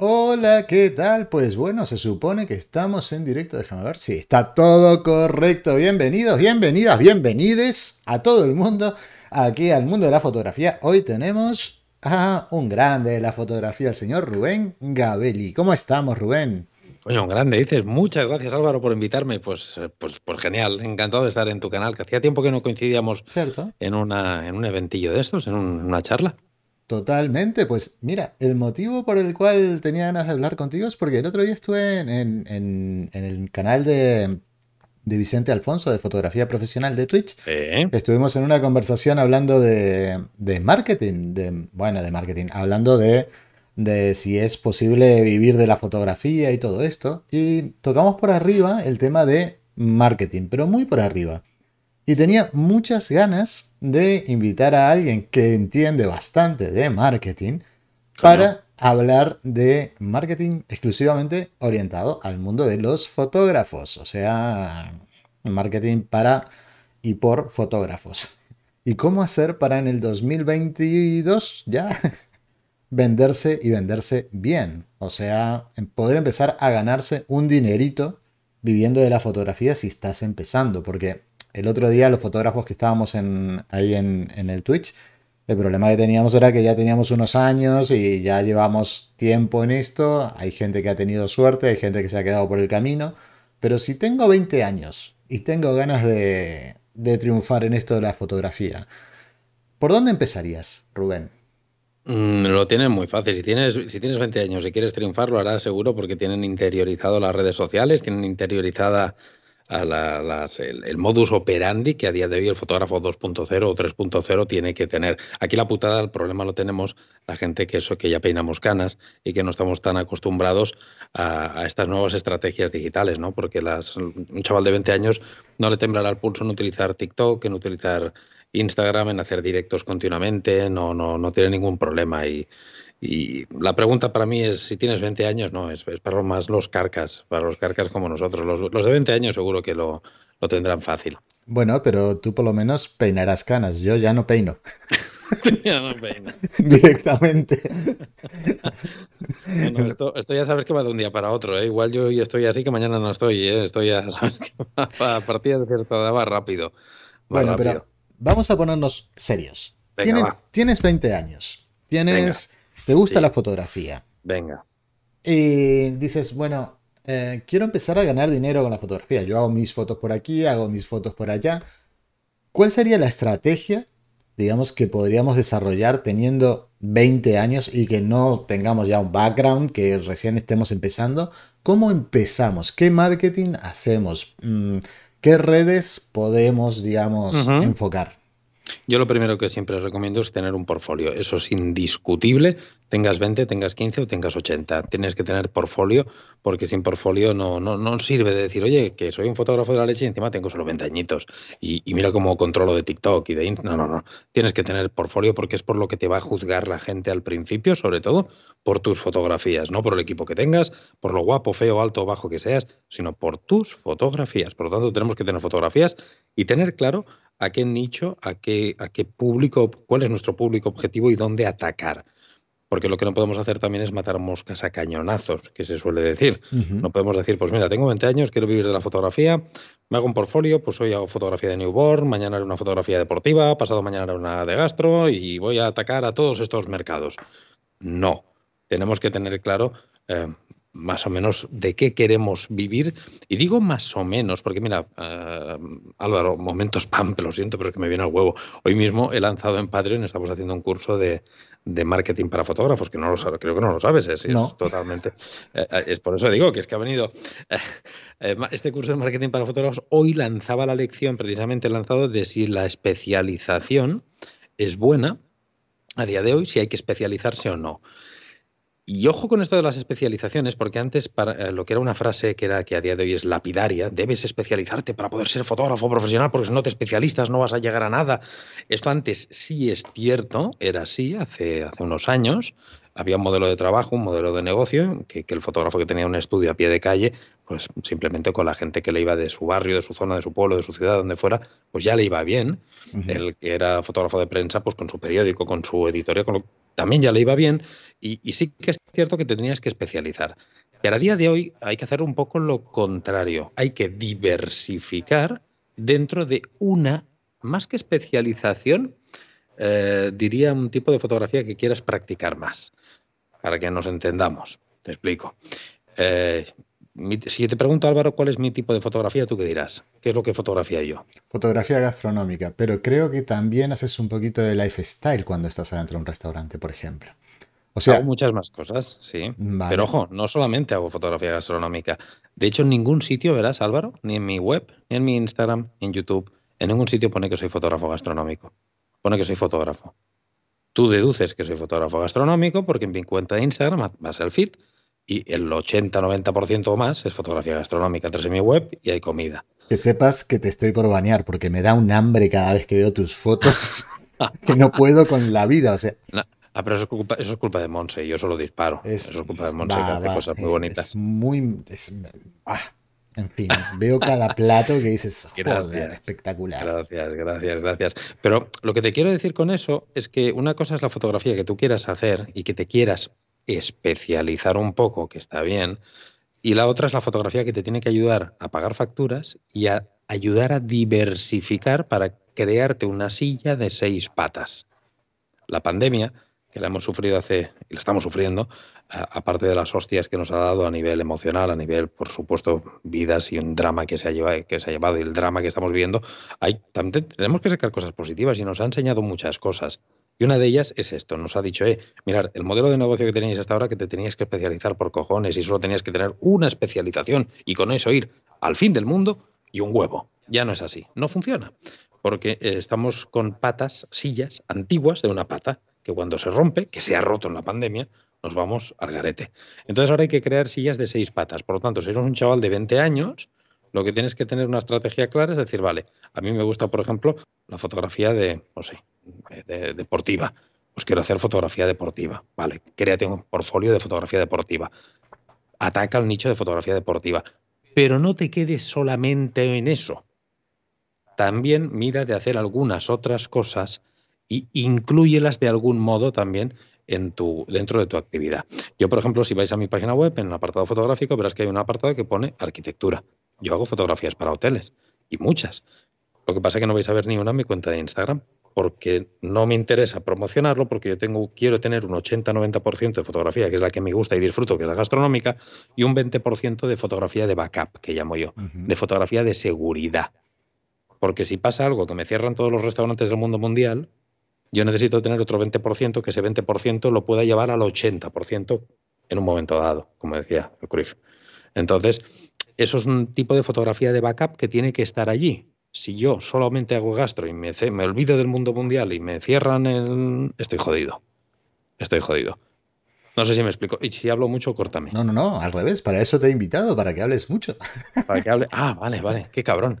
Hola, ¿qué tal? Pues bueno, se supone que estamos en directo. Déjame ver si está todo correcto. Bienvenidos, bienvenidas, bienvenides a todo el mundo aquí al mundo de la fotografía. Hoy tenemos a un grande de la fotografía, el señor Rubén Gabelli. ¿Cómo estamos, Rubén? Oye, un grande, dices. Muchas gracias, Álvaro, por invitarme. Pues, eh, pues, pues genial, encantado de estar en tu canal, que hacía tiempo que no coincidíamos ¿Cierto? en, una, en un eventillo de estos, en una charla. Totalmente, pues mira, el motivo por el cual tenía ganas de hablar contigo es porque el otro día estuve en, el canal de, Vicente Alfonso de fotografía profesional de Twitch. Estuvimos en una conversación hablando de, marketing, de, bueno, de marketing, hablando de, de si es posible vivir de la fotografía y todo esto. Y tocamos por arriba el tema de marketing, pero muy por arriba. Y tenía muchas ganas de invitar a alguien que entiende bastante de marketing para hablar de marketing exclusivamente orientado al mundo de los fotógrafos. O sea, marketing para y por fotógrafos. ¿Y cómo hacer para en el 2022 ya venderse y venderse bien? O sea, poder empezar a ganarse un dinerito viviendo de la fotografía si estás empezando. Porque el otro día los fotógrafos que estábamos ahí en, el Twitch, el problema que teníamos era que ya teníamos unos años y ya llevamos tiempo en esto. Hay gente que ha tenido suerte, hay gente que se ha quedado por el camino. Pero si tengo 20 años y tengo ganas de, triunfar en esto de la fotografía, ¿por dónde empezarías, Rubén? Mm, lo tienes muy fácil. Si tienes, si tienes 20 años y quieres triunfar, lo harás seguro porque tienen interiorizado las redes sociales, tienen interiorizada a el, modus operandi que a día de hoy el fotógrafo 2.0 o 3.0 tiene que tener. Aquí la putada, el problema lo tenemos la gente que eso que ya peinamos canas y que no estamos tan acostumbrados a, estas nuevas estrategias digitales, ¿no? Porque las, un chaval de 20 años no le temblará el pulso en utilizar TikTok, en utilizar Instagram, en hacer directos continuamente, no, no, no tiene ningún problema y y la pregunta para mí es, si tienes 20 años, no, es, para más los carcas, para los carcas como nosotros. Los, de 20 años seguro que lo, tendrán fácil. Bueno, pero tú por lo menos peinarás canas, yo ya no peino. ya no peino. Directamente. esto, ya sabes que va de un día para otro. ¿eh? Igual yo hoy estoy así que mañana no estoy. ¿eh? Esto ya sabes que va, a partir de cierta edad va rápido. bueno, pero vamos a ponernos serios. tienes, 20 años. Tienes... ¿Te gusta la fotografía? Venga. Y dices, bueno, eh, quiero empezar a ganar dinero con la fotografía. Yo hago mis fotos por aquí, hago mis fotos por allá. ¿Cuál sería la estrategia, digamos, que podríamos desarrollar teniendo 20 años y que no tengamos ya un background, que recién estemos empezando? ¿Cómo empezamos? ¿Qué marketing hacemos? Mm, ¿Qué redes podemos, digamos, enfocar? Yo lo primero que siempre recomiendo es tener un portfolio. Eso es indiscutible. Tengas 20, tengas 15 o tengas 80. Tienes que tener portfolio porque sin portfolio no, no, no sirve de decir, oye, que soy un fotógrafo de la leche y encima tengo solo 20 añitos. Y, mira cómo controlo de TikTok y de... No, no, no. Tienes que tener portfolio porque es por lo que te va a juzgar la gente al principio, sobre todo por tus fotografías, no por el equipo que tengas, por lo guapo, feo, alto o bajo que seas, sino por tus fotografías. Por lo tanto, tenemos que tener fotografías y tener claro a qué nicho, a qué, a qué público, cuál es nuestro público objetivo y dónde atacar. Porque lo que no podemos hacer también es matar moscas a cañonazos, que se suele decir. No podemos decir, pues mira, tengo 20 años, quiero vivir de la fotografía, me hago un portfolio, pues hoy hago fotografía de newborn, mañana haré una fotografía deportiva, pasado mañana haré una de gastro y voy a atacar a todos estos mercados. No, tenemos que tener claro eh, más o menos de qué queremos vivir. Y digo más o menos, porque mira, eh, Álvaro, momentos pam, lo siento, pero es que me viene al huevo. Hoy mismo he lanzado en Patreon, estamos haciendo un curso de, marketing para fotógrafos, que no lo sabes, creo que no lo sabes, es, totalmente. Eh, eh, es por eso digo que es que ha venido este curso de marketing para fotógrafos. Hoy lanzaba la lección, precisamente lanzado, de si la especialización es buena a día de hoy, si hay que especializarse o no. Y ojo con esto de las especializaciones, porque antes para, eh, lo que era una frase que era que a día de hoy es lapidaria, debes especializarte para poder ser fotógrafo profesional, porque si no te especialistas no vas a llegar a nada. Esto antes sí es cierto, era así hace, hace unos años. Había un modelo de trabajo, un modelo de negocio, que, el fotógrafo que tenía un estudio a pie de calle, pues simplemente con la gente que le iba de su barrio, de su zona, de su pueblo, de su ciudad, donde fuera, pues ya le iba bien. El que era fotógrafo de prensa, pues con su periódico, con su editorial, con lo, también ya le iba bien Y, sí que es cierto que te tenías que especializar. Pero a día de hoy hay que hacer un poco lo contrario. Hay que diversificar dentro de una, más que especialización, eh, diría un tipo de fotografía que quieras practicar más, para que nos entendamos. Te explico. Eh, si yo te pregunto, Álvaro, cuál es mi tipo de fotografía, ¿tú qué dirás? ¿Qué es lo que fotografía yo? Fotografía gastronómica, pero creo que también haces un poquito de lifestyle cuando estás adentro de un restaurante, por ejemplo. O sea, hago muchas más cosas, sí. Pero ojo, no solamente hago fotografía gastronómica. De hecho, en ningún sitio verás, Álvaro, ni en mi web, ni en mi Instagram, ni en YouTube, en ningún sitio pone que soy fotógrafo gastronómico. Pone que soy fotógrafo. Tú deduces que soy fotógrafo gastronómico porque en mi cuenta de Instagram vas al feed y el 80-90% o más es fotografía gastronómica. Entras en mi web y hay comida. Que sepas que te estoy por banear porque me da un hambre cada vez que veo tus fotos que no puedo con la vida. O sea. Ah, pero eso es culpa, eso es culpa de Monse, yo solo disparo. eso es culpa de Monse que hace cosas muy bonitas. Es muy. ah, en fin, veo cada plato que dices, joder, espectacular. Gracias, gracias, gracias. Pero lo que te quiero decir con eso es que una cosa es la fotografía que tú quieras hacer y que te quieras especializar un poco, que está bien, y la otra es la fotografía que te tiene que ayudar a pagar facturas y a ayudar a diversificar para crearte una silla de seis patas. La pandemia, que la hemos sufrido hace, y la estamos sufriendo, aparte de las hostias que nos ha dado a nivel emocional, a nivel, por supuesto, vidas y un drama que se ha llevado, que se ha llevado y el drama que estamos viviendo, hay, también tenemos que sacar cosas positivas y nos ha enseñado muchas cosas. Y una de ellas es esto, nos ha dicho, eh, mirad, el modelo de negocio que tenéis hasta ahora que te tenías que especializar por cojones y solo tenías que tener una especialización y con eso ir al fin del mundo y un huevo. Ya no es así, no funciona, porque eh, estamos con patas, sillas antiguas de una pata, que cuando se rompe, que se ha roto en la pandemia, nos vamos al garete. Entonces ahora hay que crear sillas de seis patas. Por lo tanto, si eres un chaval de 20 años, lo que tienes que tener una estrategia clara es decir, vale, a mí me gusta, por ejemplo, la fotografía de, no sé, de, deportiva. Pues quiero hacer fotografía deportiva. Vale, créate un portfolio de fotografía deportiva. Ataca el nicho de fotografía deportiva. Pero no te quedes solamente en eso. También mira de hacer algunas otras cosas y incluyelas de algún modo también en tu, dentro de tu actividad. Yo, por ejemplo, si vais a mi página web, en el apartado fotográfico, verás que hay un apartado que pone arquitectura. Yo hago fotografías para hoteles y muchas. Lo que pasa es que no vais a ver ni una en mi cuenta de Instagram porque no me interesa promocionarlo, porque yo tengo, quiero tener un 80-90% de fotografía, que es la que me gusta y disfruto, que es la gastronómica, y un 20% de fotografía de backup, que llamo yo, de fotografía de seguridad. Porque si pasa algo que me cierran todos los restaurantes del mundo mundial, yo necesito tener otro 20% que ese 20% lo pueda llevar al 80% en un momento dado, como decía Cruyff. Entonces, eso es un tipo de fotografía de backup que tiene que estar allí. Si yo solamente hago gastro y me, me olvido del mundo mundial y me cierran el... Estoy jodido. Estoy jodido. No sé si me explico. Y si hablo mucho, córtame. No, no, no, al revés. Para eso te he invitado, para que hables mucho. Para que hable. Ah, vale, vale. Qué cabrón.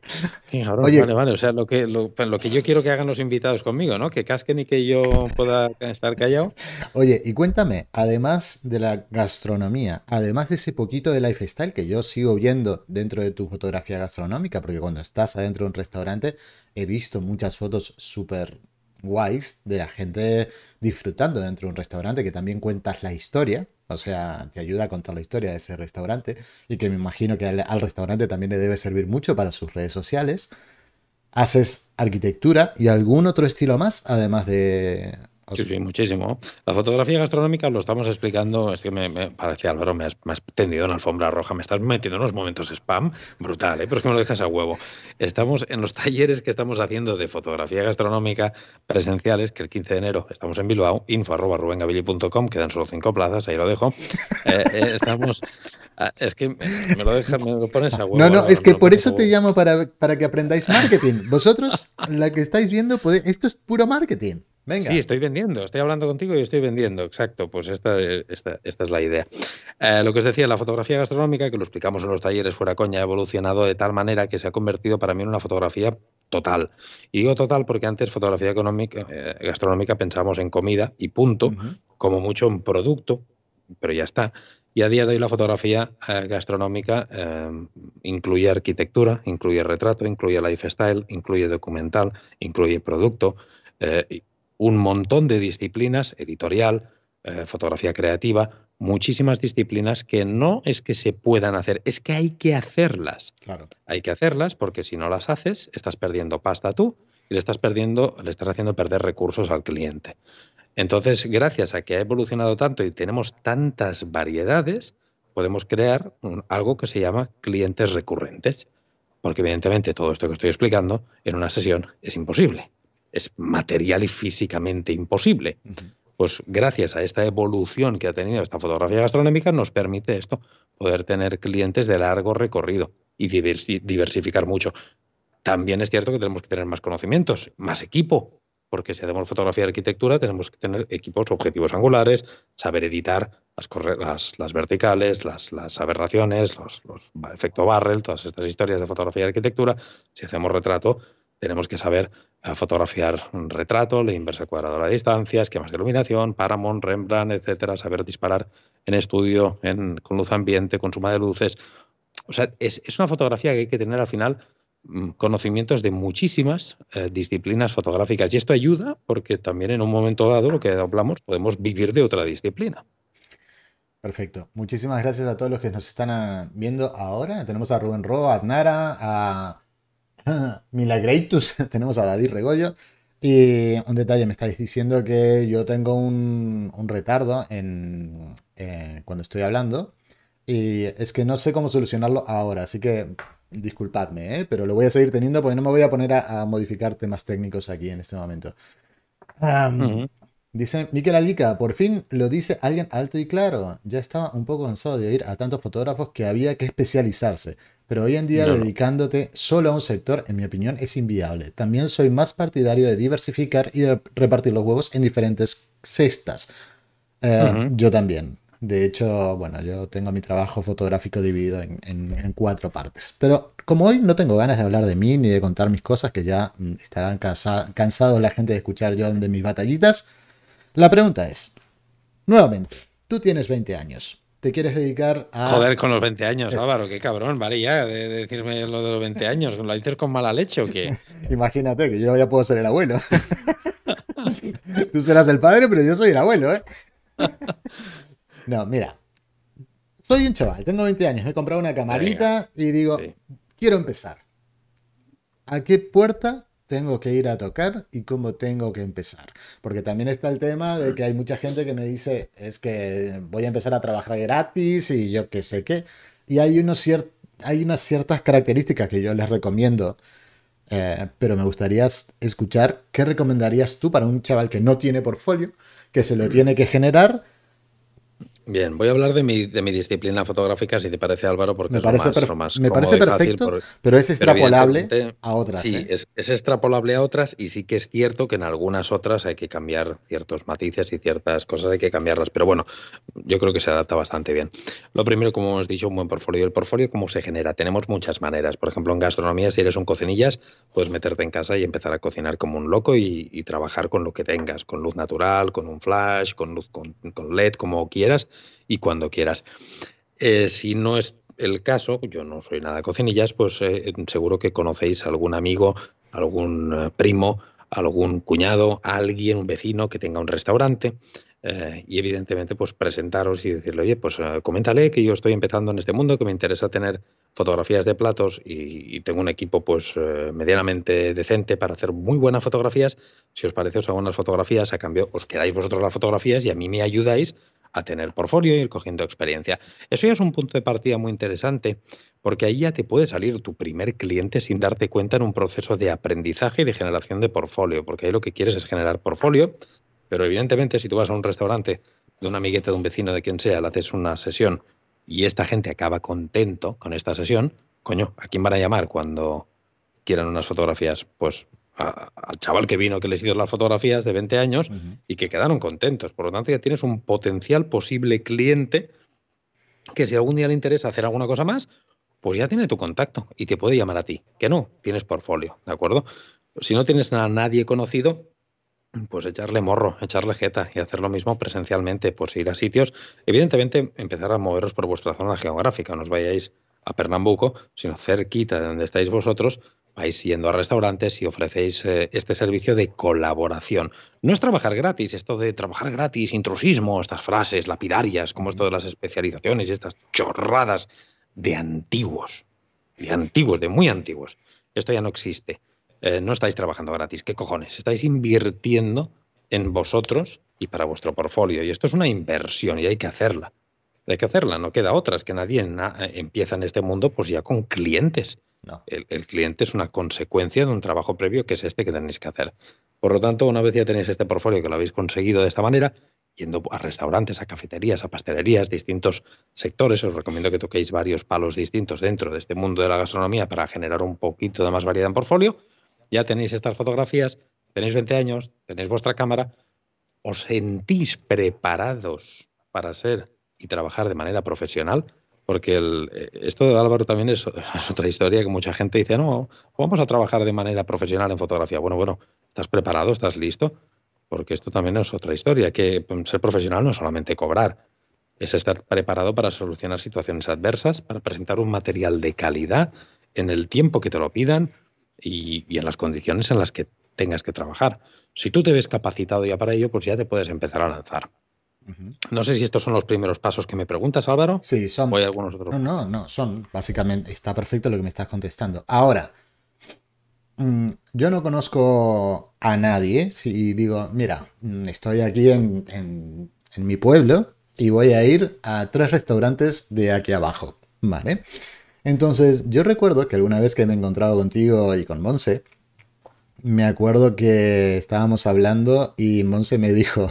Qué cabrón. Oye, vale, vale. O sea, lo que, lo, que yo quiero que hagan los invitados conmigo, ¿no? Que casquen y que yo pueda estar callado. Oye, y cuéntame, además de la gastronomía, además de ese poquito de lifestyle que yo sigo viendo dentro de tu fotografía gastronómica, porque cuando estás adentro de un restaurante he visto muchas fotos súper guays de la gente disfrutando dentro de un restaurante, que también cuentas la historia, o sea, te ayuda a contar la historia de ese restaurante y que me imagino que al, restaurante también le debe servir mucho para sus redes sociales. Haces arquitectura y algún otro estilo más, además de Sí, sí, muchísimo. La fotografía gastronómica lo estamos explicando, es que me, parece, Álvaro, me has, tendido en alfombra roja, me estás metiendo en unos momentos spam brutal, ¿eh? pero es que me lo dejas a huevo. Estamos en los talleres que estamos haciendo de fotografía gastronómica presenciales, que el 15 de enero estamos en Bilbao, info arroba quedan solo cinco plazas, ahí lo dejo. Eh, eh, estamos... Ah, es que me lo dejas, me lo pones a huevo. No, no, es que por eso te llamo para, para que aprendáis marketing. Vosotros, la que estáis viendo, esto es puro marketing. Sí, estoy vendiendo, estoy hablando contigo y estoy vendiendo, exacto, pues esta, esta, esta es la idea. Eh, lo que os decía, la fotografía gastronómica, que lo explicamos en los talleres fuera coña, ha evolucionado de tal manera que se ha convertido para mí en una fotografía total. Y digo total porque antes fotografía económica, eh, gastronómica pensábamos en comida y punto, como mucho en producto, pero ya está. Y a día de hoy la fotografía eh, gastronómica incluye arquitectura, incluye retrato, incluye lifestyle, incluye documental, incluye producto un montón de disciplinas, editorial, eh, fotografía creativa, muchísimas disciplinas que no es que se puedan hacer, es que hay que hacerlas. Claro. Hay que hacerlas porque si no las haces, estás perdiendo pasta tú y le estás perdiendo, le estás haciendo perder recursos al cliente. Entonces, gracias a que ha evolucionado tanto y tenemos tantas variedades, podemos crear algo que se llama clientes recurrentes. Porque evidentemente todo esto que estoy explicando en una sesión es imposible. Es material y físicamente imposible. Pues gracias a esta evolución que ha tenido esta fotografía gastronómica nos permite esto, poder tener clientes de largo recorrido y diversificar mucho. También es cierto que tenemos que tener más conocimientos, más equipo, porque si hacemos fotografía de arquitectura tenemos que tener equipos objetivos angulares, saber editar las, las, verticales, las, las aberraciones, los, los efecto barrel, todas estas historias de fotografía de arquitectura. Si hacemos retrato, tenemos que saber eh, fotografiar un retrato, la inversa cuadrada a la distancia, esquemas de iluminación, Paramount, Rembrandt, etcétera, saber disparar en estudio, en, con luz ambiente, con suma de luces. O sea, es, es una fotografía que hay que tener al final Mm, conocimientos de muchísimas eh, disciplinas fotográficas. Y esto ayuda porque también en un momento dado, lo que hablamos, podemos vivir de otra disciplina. Perfecto. Muchísimas gracias a todos los que nos están ah, viendo ahora. Tenemos a Rubén Ro, a Adnara, a Milagreitus, tenemos a David Regollo. Y un detalle, me estáis diciendo que yo tengo un, retardo en, eh, cuando estoy hablando. Y es que no sé cómo solucionarlo ahora. Así que Disculpadme, ¿eh? pero lo voy a seguir teniendo porque no me voy a poner a, modificar temas técnicos aquí en este momento. Dice Miquel Alica, por fin lo dice alguien alto y claro. Ya estaba un poco cansado de oír a tantos fotógrafos que había que especializarse. Pero hoy en día dedicándote solo a un sector, en mi opinión, es inviable. También soy más partidario de diversificar y repartir los huevos en diferentes cestas. Eh, yo también. De hecho, bueno, yo tengo mi trabajo fotográfico dividido en, cuatro partes. Pero como hoy no tengo ganas de hablar de mí ni de contar mis cosas, que ya mm, estarán cansados la gente de escuchar yo de mis batallitas, la pregunta es, nuevamente, tú tienes 20 años, te quieres dedicar a... Joder, con los 20 años, Álvaro, qué cabrón, vale ya, de, decirme lo de los 20 años, ¿lo dices con mala leche o qué? Imagínate que yo ya puedo ser el abuelo. tú serás el padre, pero yo soy el abuelo, ¿eh? No, mira. Soy un chaval, tengo 20 años, me he comprado una camarita y digo, quiero empezar. ¿A qué puerta tengo que ir a tocar y cómo tengo que empezar? Porque también está el tema de que hay mucha gente que me dice, es que voy a empezar a trabajar gratis y yo qué sé qué. Y hay, unos hay unas ciertas características que yo les recomiendo, eh, pero me gustaría escuchar qué recomendarías tú para un chaval que no tiene portfolio, que se lo tiene que generar Bien, voy a hablar de mi, de mi disciplina fotográfica, si te parece Álvaro, porque me parece, es más, me parece perfecto, pero es extrapolable a otras. Sí, ¿eh? es, es, extrapolable a otras y sí que es cierto que en algunas otras hay que cambiar ciertos matices y ciertas cosas hay que cambiarlas, pero bueno, yo creo que se adapta bastante bien. Lo primero, como hemos dicho, un buen portfolio. El portfolio, ¿cómo se genera? Tenemos muchas maneras. Por ejemplo, en gastronomía, si eres un cocinillas, puedes meterte en casa y empezar a cocinar como un loco y, y trabajar con lo que tengas, con luz natural, con un flash, con, luz, con, con LED, como quieras y cuando quieras. Eh, si no es el caso, yo no soy nada de cocinillas, pues eh, seguro que conocéis algún amigo, algún eh, primo, algún cuñado, alguien, un vecino que tenga un restaurante. y evidentemente, pues presentaros y decirle, oye, pues coméntale que yo estoy empezando en este mundo, que me interesa tener fotografías de platos y, tengo un equipo pues medianamente decente para hacer muy buenas fotografías. Si os parece, os hago unas fotografías, a cambio os quedáis vosotros las fotografías y a mí me ayudáis a tener portfolio y ir cogiendo experiencia. Eso ya es un punto de partida muy interesante, porque ahí ya te puede salir tu primer cliente sin darte cuenta en un proceso de aprendizaje y de generación de portfolio, porque ahí lo que quieres es generar portfolio, pero evidentemente si tú vas a un restaurante de una amigueta, de un vecino, de quien sea, le haces una sesión y esta gente acaba contento con esta sesión, coño, ¿a quién van a llamar cuando quieran unas fotografías? Pues al chaval que vino, que les hizo las fotografías de 20 años y que quedaron contentos. Por lo tanto, ya tienes un potencial posible cliente que si algún día le interesa hacer alguna cosa más, pues ya tiene tu contacto y te puede llamar a ti. Que no, tienes portfolio, ¿de acuerdo? Si no tienes a nadie conocido, pues echarle morro, echarle jeta y hacer lo mismo presencialmente, pues ir a sitios. Evidentemente, empezar a moveros por vuestra zona geográfica, no os vayáis a Pernambuco, sino cerquita de donde estáis vosotros, vais yendo a restaurantes y ofrecéis eh, este servicio de colaboración. No es trabajar gratis, esto de trabajar gratis, intrusismo, estas frases lapidarias, como esto de las especializaciones y estas chorradas de antiguos, de antiguos, de muy antiguos. Esto ya no existe. Eh, no estáis trabajando gratis. ¿Qué cojones? Estáis invirtiendo en vosotros y para vuestro portfolio. Y esto es una inversión y hay que hacerla. Hay que hacerla, no queda otra. Es que nadie empieza en este mundo pues ya con clientes. El, cliente es una consecuencia de un trabajo previo que es este que tenéis que hacer. Por lo tanto, una vez ya tenéis este portfolio que lo habéis conseguido de esta manera, yendo a restaurantes, a cafeterías, a pastelerías, distintos sectores, os recomiendo que toquéis varios palos distintos dentro de este mundo de la gastronomía para generar un poquito de más variedad en portfolio. Ya tenéis estas fotografías, tenéis 20 años, tenéis vuestra cámara, os sentís preparados para ser y trabajar de manera profesional porque el, eh, esto de Álvaro también es, otra historia que mucha gente dice, no, vamos a trabajar de manera profesional en fotografía. Bueno, bueno, ¿estás preparado? ¿Estás listo? Porque esto también es otra historia, que pues, ser profesional no es solamente cobrar, es estar preparado para solucionar situaciones adversas, para presentar un material de calidad en el tiempo que te lo pidan y, y en las condiciones en las que tengas que trabajar. Si tú te ves capacitado ya para ello, pues ya te puedes empezar a lanzar. No sé si estos son los primeros pasos que me preguntas, Álvaro. Sí, son. O hay algunos otros. No, no, no, son básicamente. Está perfecto lo que me estás contestando. Ahora, mm, yo no conozco a nadie si digo, mira, mm, estoy aquí en, en, mi pueblo y voy a ir a tres restaurantes de aquí abajo, ¿vale? Entonces, yo recuerdo que alguna vez que me he encontrado contigo y con Monse, me acuerdo que estábamos hablando y Monse me dijo,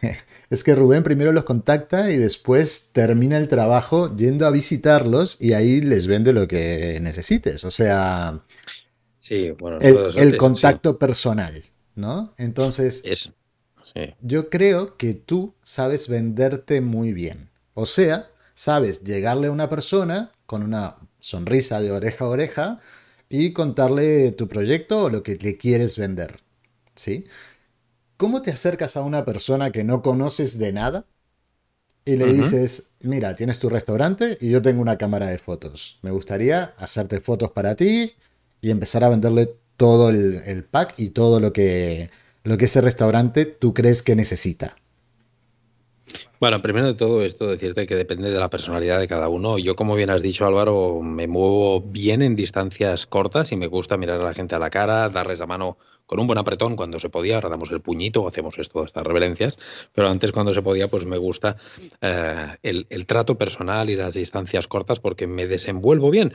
es que Rubén primero los contacta y después termina el trabajo yendo a visitarlos y ahí les vende lo que necesites. O sea, sí, bueno, el, contacto personal, ¿no? Entonces, yo creo que tú sabes venderte muy bien. O sea, sabes llegarle a una persona con una sonrisa de oreja a oreja y contarle tu proyecto o lo que le quieres vender. ¿Sí? ¿Cómo te acercas a una persona que no conoces de nada y le dices, mira, tienes tu restaurante y yo tengo una cámara de fotos. Me gustaría hacerte fotos para ti y empezar a venderle todo el, pack y todo lo que, lo que ese restaurante tú crees que necesita. Bueno, primero de todo esto decirte que depende de la personalidad de cada uno. Yo, como bien has dicho Álvaro, me muevo bien en distancias cortas y me gusta mirar a la gente a la cara, darles la mano con un buen apretón cuando se podía, ahora damos el puñito, hacemos estas reverencias, pero antes cuando se podía, pues me gusta eh, el trato personal y las distancias cortas porque me desenvuelvo bien.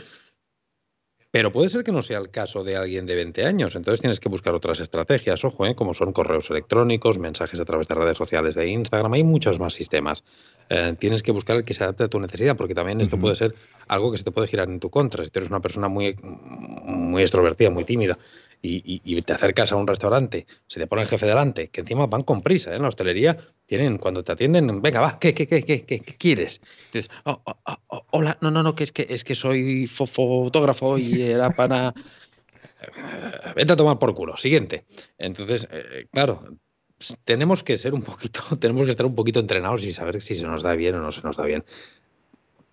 Pero puede ser que no sea el caso de alguien de 20 años, entonces tienes que buscar otras estrategias, ojo, ¿eh? como son correos electrónicos, mensajes a través de redes sociales de Instagram, hay muchos más sistemas. Eh, tienes que buscar el que se adapte a tu necesidad, porque también esto puede ser algo que se te puede girar en tu contra. Si tú eres una persona muy, muy extrovertida, muy tímida, y, te acercas a un restaurante, se te pone el jefe delante, que encima van con prisa, ¿eh? en la hostelería tienen, cuando te atienden, venga, va, ¿qué, qué, qué, qué, qué, quieres? dices, oh, oh, oh, hola, no, no, no, que es que, es que soy fotógrafo y era para... Vete a tomar por culo, siguiente. Entonces, eh, claro, tenemos que ser un poquito, tenemos que estar un poquito entrenados y saber si se nos da bien o no se nos da bien.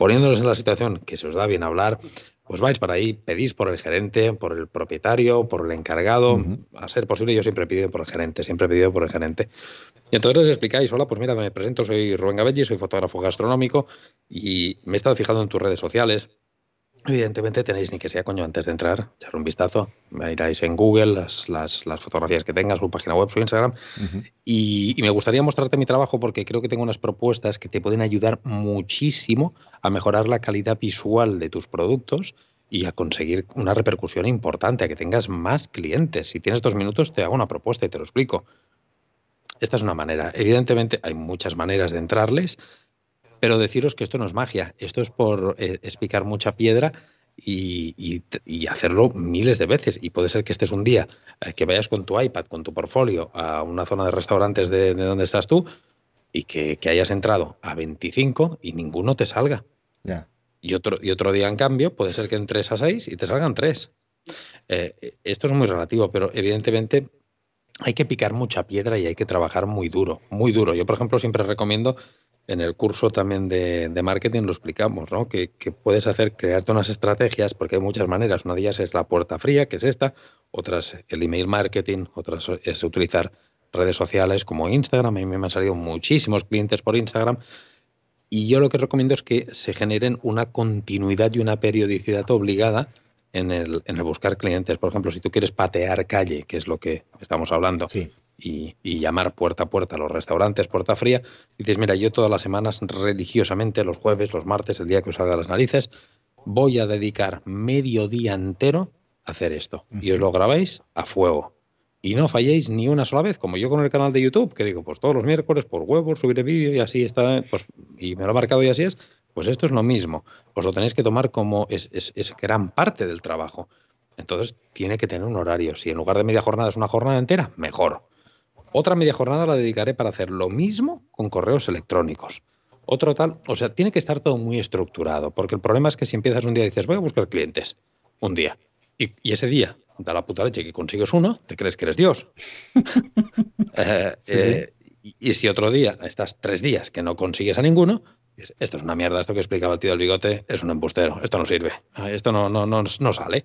Poniéndonos en la situación que se os da bien hablar, pues vais para ahí, pedís por el gerente, por el propietario, por el encargado. A ser posible, yo siempre he pedido por el gerente, siempre he pedido por el gerente. Y entonces les explicáis, hola, pues mira, me presento, soy Rubén Gabelli, soy fotógrafo gastronómico y me he estado fijando en tus redes sociales. Evidentemente tenéis ni que sea coño antes de entrar, echar un vistazo, miráis en Google las, las, fotografías que tengas, su página web, su Instagram, y, me gustaría mostrarte mi trabajo porque creo que tengo unas propuestas que te pueden ayudar muchísimo a mejorar la calidad visual de tus productos y a conseguir una repercusión importante, a que tengas más clientes. Si tienes dos minutos, te hago una propuesta y te lo explico. Esta es una manera. Evidentemente hay muchas maneras de entrarles, pero deciros que esto no es magia, esto es por eh, explicar mucha piedra y, hacerlo miles de veces. Y puede ser que estés un día eh, que vayas con tu iPad, con tu portfolio, a una zona de restaurantes de, donde estás tú y que, hayas entrado a 25 y ninguno te salga. Y, otro, y otro día, en cambio, puede ser que entres a 6 y te salgan 3. Eh, esto es muy relativo, pero evidentemente hay que picar mucha piedra y hay que trabajar muy duro, muy duro. Yo, por ejemplo, siempre recomiendo en el curso también de, marketing lo explicamos, ¿no? Que, puedes hacer, crearte unas estrategias, porque hay muchas maneras. Una de ellas es la puerta fría, que es esta, otras el email marketing, otras es utilizar redes sociales como Instagram. A mí me han salido muchísimos clientes por Instagram. Y yo lo que recomiendo es que se generen una continuidad y una periodicidad obligada en el, en el buscar clientes. Por ejemplo, si tú quieres patear calle, que es lo que estamos hablando, sí y, llamar puerta a puerta a los restaurantes, puerta fría, dices, mira, yo todas las semanas religiosamente, los jueves, los martes, el día que os salga las narices, voy a dedicar medio día entero a hacer esto. Y os lo grabáis a fuego. Y no falléis ni una sola vez, como yo con el canal de YouTube, que digo, pues todos los miércoles por huevos subiré vídeo y así está, pues, y me lo he marcado y así es, pues esto es lo mismo. Os lo tenéis que tomar como es, es, es gran parte del trabajo. Entonces tiene que tener un horario. Si en lugar de media jornada es una jornada entera, mejor. Otra media jornada la dedicaré para hacer lo mismo con correos electrónicos. Otro tal, o sea, tiene que estar todo muy estructurado, porque el problema es que si empiezas un día y dices, voy a buscar clientes, un día, y, ese día da la puta leche que consigues uno, te crees que eres Dios. Eh, eh, y, si otro día, estás tres días que no consigues a ninguno, esto es una mierda, esto que explicaba el tío del bigote es un embustero, esto no sirve, esto no, no, no, no sale,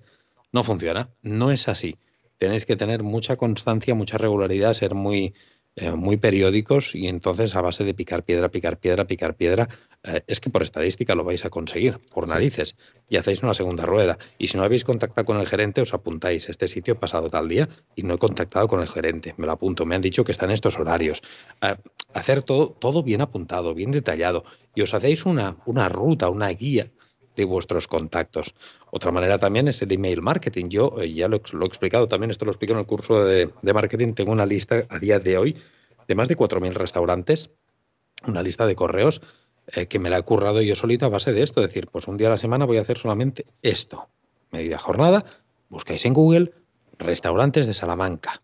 no funciona, no es así tenéis que tener mucha constancia, mucha regularidad, ser muy, eh, muy periódicos y entonces a base de picar piedra, picar piedra, picar piedra, eh, es que por estadística lo vais a conseguir, por narices, y hacéis una segunda rueda. Y si no habéis contactado con el gerente, os apuntáis, este sitio he pasado tal día y no he contactado con el gerente, me lo apunto, me han dicho que están estos horarios. Eh, hacer todo, todo bien apuntado, bien detallado, y os hacéis una, una ruta, una guía de vuestros contactos. Otra manera también es el email marketing. Yo eh, ya lo, he explicado también, esto lo explico en el curso de, marketing. Tengo una lista a día de hoy de más de 4.000 restaurantes, una lista de correos eh, que me la he currado yo solito a base de esto. Es decir, pues un día a la semana voy a hacer solamente esto. Medida jornada, buscáis en Google restaurantes de Salamanca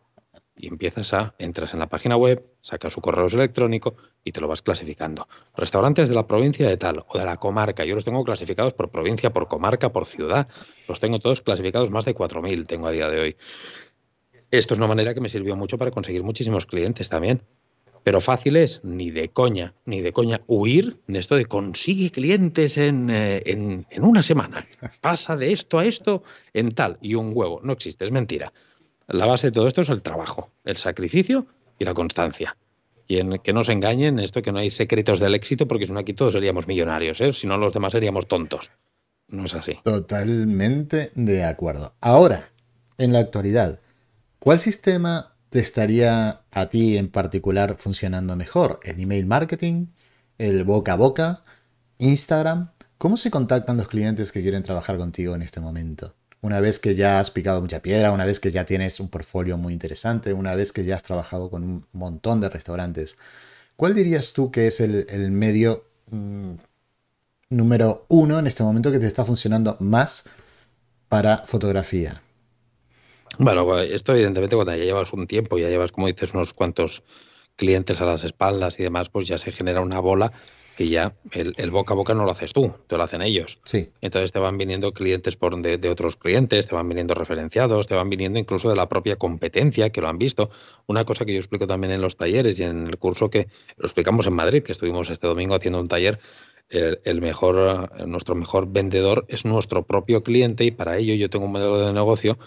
y empiezas a, entras en la página web, sacas su correo electrónico y te lo vas clasificando. Restaurantes de la provincia de tal o de la comarca, yo los tengo clasificados por provincia, por comarca, por ciudad, los tengo todos clasificados, más de 4.000 tengo a día de hoy. Esto es una manera que me sirvió mucho para conseguir muchísimos clientes también. Pero fácil es, ni de coña, ni de coña, huir de esto de consigue clientes en, eh, en, en una semana. Pasa de esto a esto en tal. Y un huevo. No existe, es mentira. La base de todo esto es el trabajo, el sacrificio y la constancia. Y que no se engañen, esto que no hay secretos del éxito, porque si no aquí todos seríamos millonarios, ¿eh? si no los demás seríamos tontos. No es así. Totalmente de acuerdo. Ahora, en la actualidad, ¿cuál sistema te estaría a ti en particular funcionando mejor? ¿El email marketing? ¿El boca a boca? ¿Instagram? ¿Cómo se contactan los clientes que quieren trabajar contigo en este momento? Una vez que ya has picado mucha piedra, una vez que ya tienes un portfolio muy interesante, una vez que ya has trabajado con un montón de restaurantes, ¿cuál dirías tú que es el, medio mm, número uno en este momento que te está funcionando más para fotografía? Bueno, esto evidentemente cuando ya llevas un tiempo, ya llevas, como dices, unos cuantos clientes a las espaldas y demás, pues ya se genera una bola que ya el, boca a boca no lo haces tú, te lo hacen ellos. Sí. Entonces te van viniendo clientes por de, otros clientes, te van viniendo referenciados, te van viniendo incluso de la propia competencia, que lo han visto. Una cosa que yo explico también en los talleres y en el curso que lo explicamos en Madrid, que estuvimos este domingo haciendo un taller, el, mejor, nuestro mejor vendedor es nuestro propio cliente y para ello yo tengo un modelo de negocio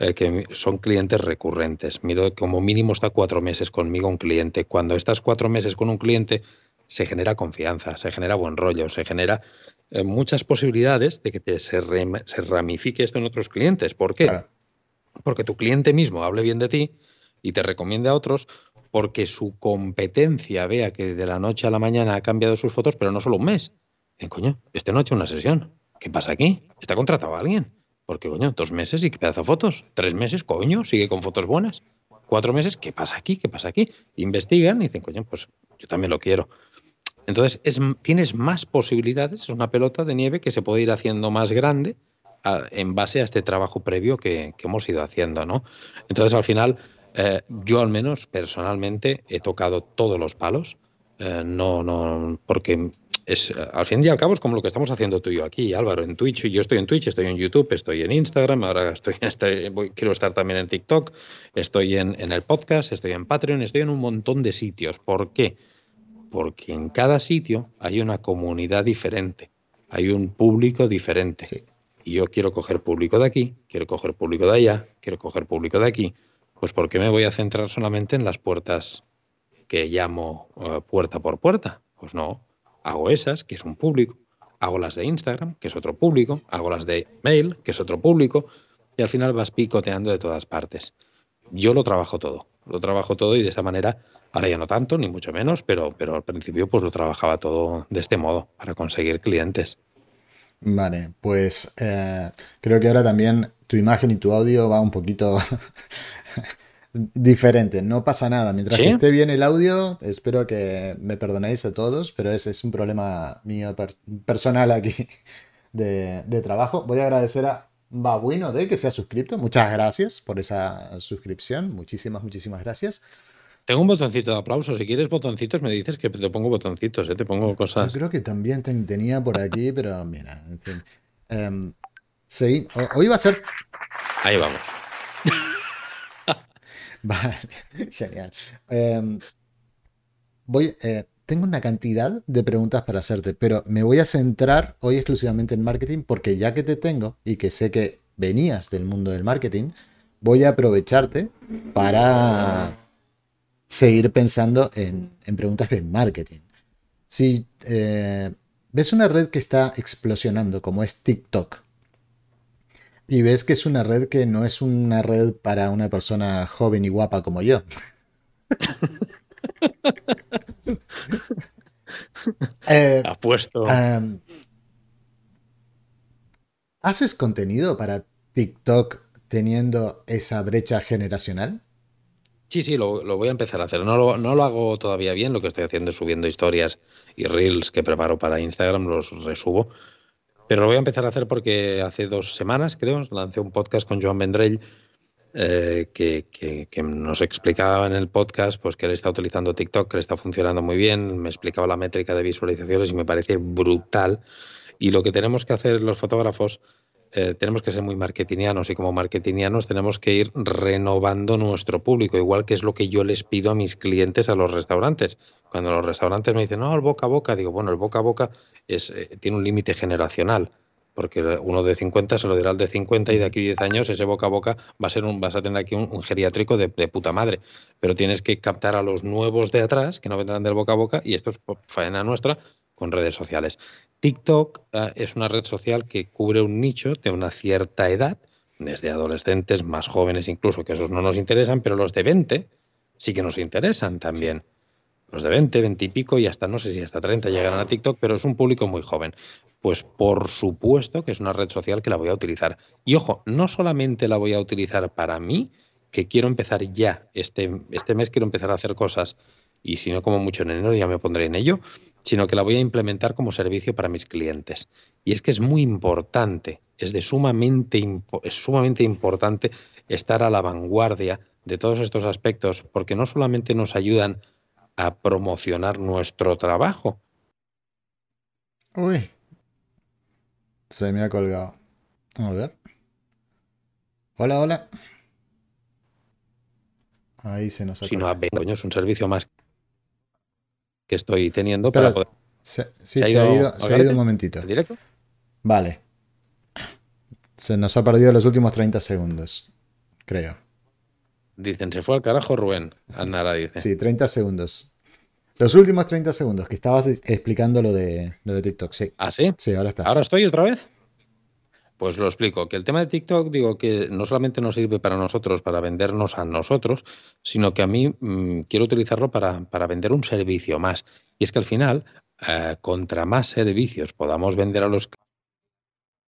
eh, que son clientes recurrentes. Miro como mínimo está cuatro meses conmigo un cliente. Cuando estás cuatro meses con un cliente, se genera confianza, se genera buen rollo, se genera eh, muchas posibilidades de que te, se, ramifique esto en otros clientes. ¿Por qué? Porque tu cliente mismo hable bien de ti y te recomiende a otros porque su competencia vea que de la noche a la mañana ha cambiado sus fotos, pero no solo un mes. En coño, esta noche una sesión. ¿Qué pasa aquí? ¿Está contratado a alguien? Porque, coño, dos meses y qué pedazo de fotos. Tres meses, coño, sigue con fotos buenas. Cuatro meses, ¿qué pasa aquí? ¿Qué pasa aquí? Investigan y dicen, coño, pues yo también lo quiero. Entonces, es, tienes más posibilidades, es una pelota de nieve que se puede ir haciendo más grande en base a este trabajo previo que, hemos ido haciendo, ¿no? Entonces, al final, eh, yo al menos personalmente he tocado todos los palos, eh, no, no, porque es, al fin y al cabo es como lo que estamos haciendo tú y yo aquí, Álvaro, en Twitch. Yo estoy en Twitch, estoy en YouTube, estoy en Instagram, ahora estoy, quiero estar también en TikTok, estoy en, en el podcast, estoy en Patreon, estoy en un montón de sitios. ¿Por qué? Porque en cada sitio hay una comunidad diferente, hay un público diferente. Y yo quiero coger público de aquí, quiero coger público de allá, quiero coger público de aquí. Pues ¿por qué me voy a centrar solamente en las puertas que llamo eh, puerta por puerta? Pues no, hago esas, que es un público, hago las de Instagram, que es otro público, hago las de mail, que es otro público, y al final vas picoteando de todas partes. Yo lo trabajo todo, lo trabajo todo y de esta manera, ahora ya no tanto, ni mucho menos, pero, pero al principio pues lo trabajaba todo de este modo, para conseguir clientes. Vale, pues eh, creo que ahora también tu imagen y tu audio va un poquito diferente. No pasa nada. Mientras que esté bien el audio, espero que me perdonéis a todos, pero ese es un problema mío personal aquí de, de, trabajo. Voy a agradecer a Babuino de que se ha suscrito. Muchas gracias por esa suscripción. Muchísimas, muchísimas gracias. Tengo un botoncito de aplauso. Si quieres botoncitos, me dices que te pongo botoncitos, ¿eh? te pongo cosas. Yo creo que también tenía por aquí, pero mira, en fin. Em, sí, hoy va a ser. Ahí vamos. vale, genial. Em, voy, eh, tengo una cantidad de preguntas para hacerte, pero me voy a centrar hoy exclusivamente en marketing porque ya que te tengo y que sé que venías del mundo del marketing, voy a aprovecharte para seguir pensando en, preguntas de marketing. Si eh, ves una red que está explosionando como es TikTok y ves que es una red que no es una red para una persona joven y guapa como yo. eh, Apuesto. ¿Haces contenido para TikTok teniendo esa brecha generacional? Sí, sí, lo, voy a empezar a hacer. No lo, no lo hago todavía bien, lo que estoy haciendo es subiendo historias y reels que preparo para Instagram, los resubo. Pero lo voy a empezar a hacer porque hace dos semanas, creo, lancé un podcast con Joan Vendrell eh, que, que, nos explicaba en el podcast pues, que él está utilizando TikTok, que le está funcionando muy bien, me explicaba la métrica de visualizaciones y me parece brutal. Y lo que tenemos que hacer los fotógrafos eh, tenemos que ser muy marketingianos y como marketingianos tenemos que ir renovando nuestro público, igual que es lo que yo les pido a mis clientes a los restaurantes. Cuando los restaurantes me dicen, no, el boca a boca, digo, bueno, el boca a boca es, eh, tiene un límite generacional, porque uno de 50 se lo dirá al de 50 y de aquí 10 años ese boca a boca va a ser un, vas a tener aquí un, geriátrico de, de, puta madre. Pero tienes que captar a los nuevos de atrás, que no vendrán del boca a boca, y esto es faena nuestra, con redes sociales. TikTok eh, es una red social que cubre un nicho de una cierta edad, desde adolescentes, más jóvenes incluso, que esos no nos interesan, pero los de 20 sí que nos interesan también. Los de 20, 20 y pico y hasta no sé si hasta 30 llegarán a TikTok, pero es un público muy joven. Pues por supuesto que es una red social que la voy a utilizar. Y ojo, no solamente la voy a utilizar para mí, que quiero empezar ya, este, este mes quiero empezar a hacer cosas y si no como mucho en enero ya me pondré en ello, sino que la voy a implementar como servicio para mis clientes. Y es que es muy importante, es de sumamente, es sumamente importante estar a la vanguardia de todos estos aspectos, porque no solamente nos ayudan a promocionar nuestro trabajo. Uy, se me ha colgado. A ver. Hola, hola. Ahí se nos ha Si no, es un servicio más que estoy teniendo para poder... sí, se, ha ido, se ha ido un momentito. directo? Vale. Se nos ha perdido los últimos 30 segundos, creo. Dicen, se fue al carajo Rubén. Anara dice. Sí, 30 segundos. Los últimos 30 segundos que estabas explicando lo de, lo de TikTok, sí. ¿Ah, sí? Sí, ahora estás. ¿Ahora estoy otra vez? Pues lo explico, que el tema de TikTok, digo que no solamente nos sirve para nosotros, para vendernos a nosotros, sino que a mí mm, quiero utilizarlo para, para, vender un servicio más. Y es que al final, eh, contra más servicios podamos vender a los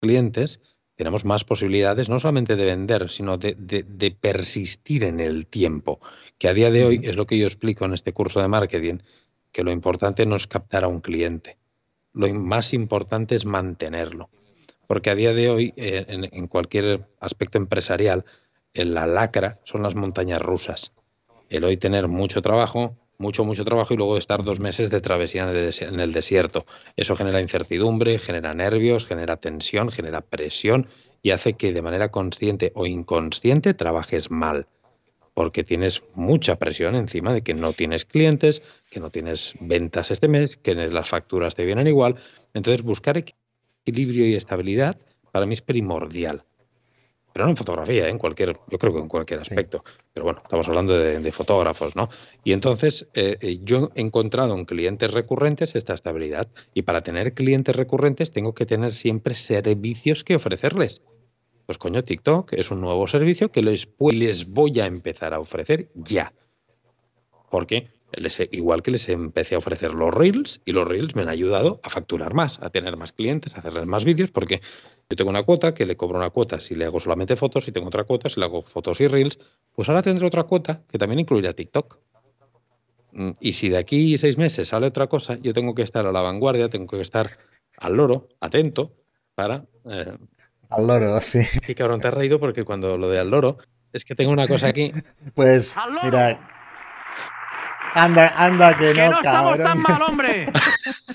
clientes, tenemos más posibilidades no solamente de vender, sino de, de, persistir en el tiempo, que a día de hoy es lo que yo explico en este curso de marketing, que lo importante no es captar a un cliente, lo más importante es mantenerlo. Porque a día de hoy, eh, en, cualquier aspecto empresarial, la lacra son las montañas rusas. El hoy tener mucho trabajo, mucho, mucho trabajo y luego estar dos meses de travesía en el desierto. Eso genera incertidumbre, genera nervios, genera tensión, genera presión y hace que de manera consciente o inconsciente trabajes mal. porque tienes mucha presión encima de que no tienes clientes, que no tienes ventas este mes, que las facturas te vienen igual. Entonces, buscar y estabilidad para mí es primordial. Pero no en fotografía, ¿eh? en cualquier, yo creo que en cualquier aspecto. Pero bueno, estamos hablando de, fotógrafos, ¿no? Y entonces eh, eh, yo he encontrado en clientes recurrentes esta estabilidad. Y para tener clientes recurrentes tengo que tener siempre servicios que ofrecerles. Pues coño, TikTok es un nuevo servicio que les, les voy a empezar a ofrecer ya. Porque les, igual que les empecé a ofrecer los Reels y los Reels me han ayudado a facturar más, a tener más clientes, a hacerles más vídeos, porque yo tengo una cuota que le cobro una cuota si le hago solamente fotos, y tengo otra cuota si le hago fotos y Reels, pues ahora tendré otra cuota que también incluirá TikTok. Mm, y si de aquí seis meses sale otra cosa, yo tengo que estar a la vanguardia, tengo que estar al loro, atento, para eh, al loro, sí. Y cabrón, te has reído porque cuando lo de al loro, es que tengo una cosa aquí. Pues, mira. Anda, anda que, no, no estamos tan mal, hombre.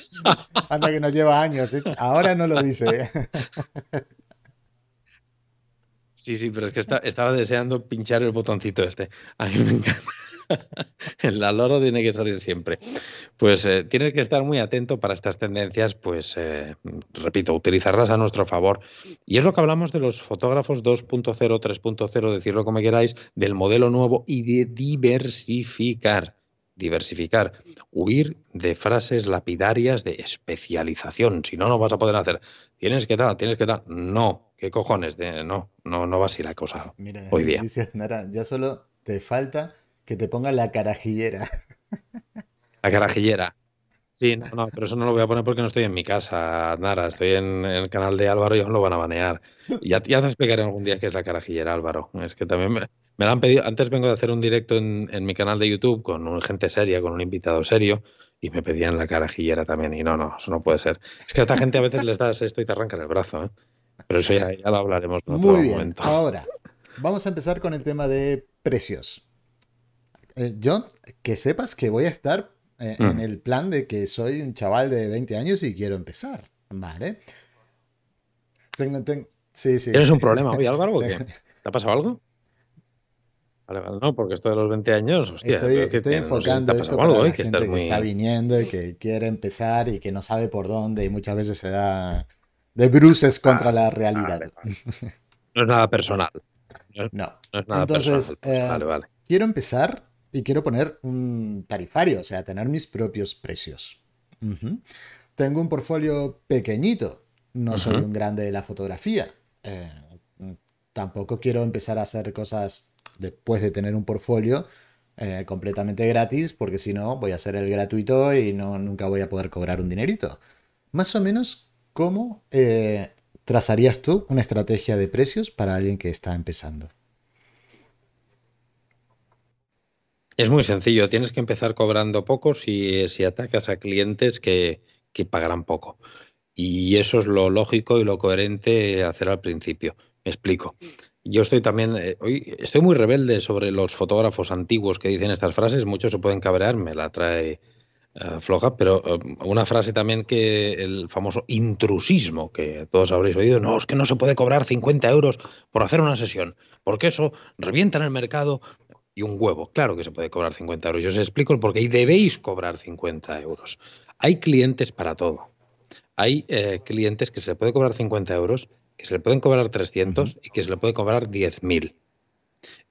anda que nos lleva años. ¿eh? Ahora no lo dice. Sí, sí, pero es que estaba deseando pinchar el botoncito este. A mí me encanta. El loro tiene que salir siempre. Pues eh, tienes que estar muy atento para estas tendencias, pues eh, repito, utilizarlas a nuestro favor. Y es lo que hablamos de los fotógrafos 2.0, 3.0, decirlo como queráis, del modelo nuevo y de diversificar. Diversificar, huir de frases lapidarias de especialización. Si no, no vas a poder hacer. Tienes que tal, tienes que tal. No, ¿qué cojones? De, no, no, no va así la cosa Mira, hoy día. ya solo te falta que te ponga la carajillera. La carajillera. Sí, no, no, pero eso no lo voy a poner porque no estoy en mi casa, Nara. Estoy en, el canal de Álvaro y aún lo van a banear. Ya, ya te explicaré algún día qué es la carajillera, Álvaro. Es que también me, me la han pedido. Antes vengo de hacer un directo en, mi canal de YouTube con un gente seria, con un invitado serio, y me pedían la carajillera también. Y no, no, eso no puede ser. Es que a esta gente a veces les das esto y te arrancan el brazo. ¿eh? Pero eso ya, ya, lo hablaremos en otro Muy bien. momento. Ahora, vamos a empezar con el tema de precios. Eh, John, que sepas que voy a estar eh, en mm. el plan de que soy un chaval de 20 años y quiero empezar. ¿Vale? Tengo, Sí, sí. ¿Tienes un problema hoy, Álvaro? ¿Te ha pasado algo? Vale, vale, no, porque esto de los 20 años, hostia. Estoy, enfocando esto para la gente que está viniendo y que quiere empezar y que no sabe por dónde y muchas veces se da de bruces contra la realidad. No es nada personal. No. no es nada Entonces, personal. vale, eh, quiero empezar y quiero poner un tarifario, o sea, tener mis propios precios. Tengo un portfolio pequeñito, no soy un grande de la fotografía. Eh, tampoco quiero empezar a hacer cosas después de tener un portfolio eh, completamente gratis, porque si no voy a hacer el gratuito y no, nunca voy a poder cobrar un dinerito. Más o menos, ¿cómo eh, trazarías tú una estrategia de precios para alguien que está empezando? Es muy sencillo, tienes que empezar cobrando poco si, si atacas a clientes que, pagarán poco. Y eso es lo lógico y lo coherente hacer al principio. Me explico. Yo estoy también, eh, hoy estoy muy rebelde sobre los fotógrafos antiguos que dicen estas frases, muchos se pueden cabrear, me la trae eh, floja, pero eh, una frase también que el famoso intrusismo, que todos habréis oído, no, es que no se puede cobrar 50 euros por hacer una sesión, porque eso revienta en el mercado, y un huevo. Claro que se puede cobrar 50 euros. Yo os explico el porqué y debéis cobrar 50 euros. Hay clientes para todo. Hay clientes que se puede cobrar 50 euros, que se le pueden cobrar 300 y que se le puede cobrar 10.000.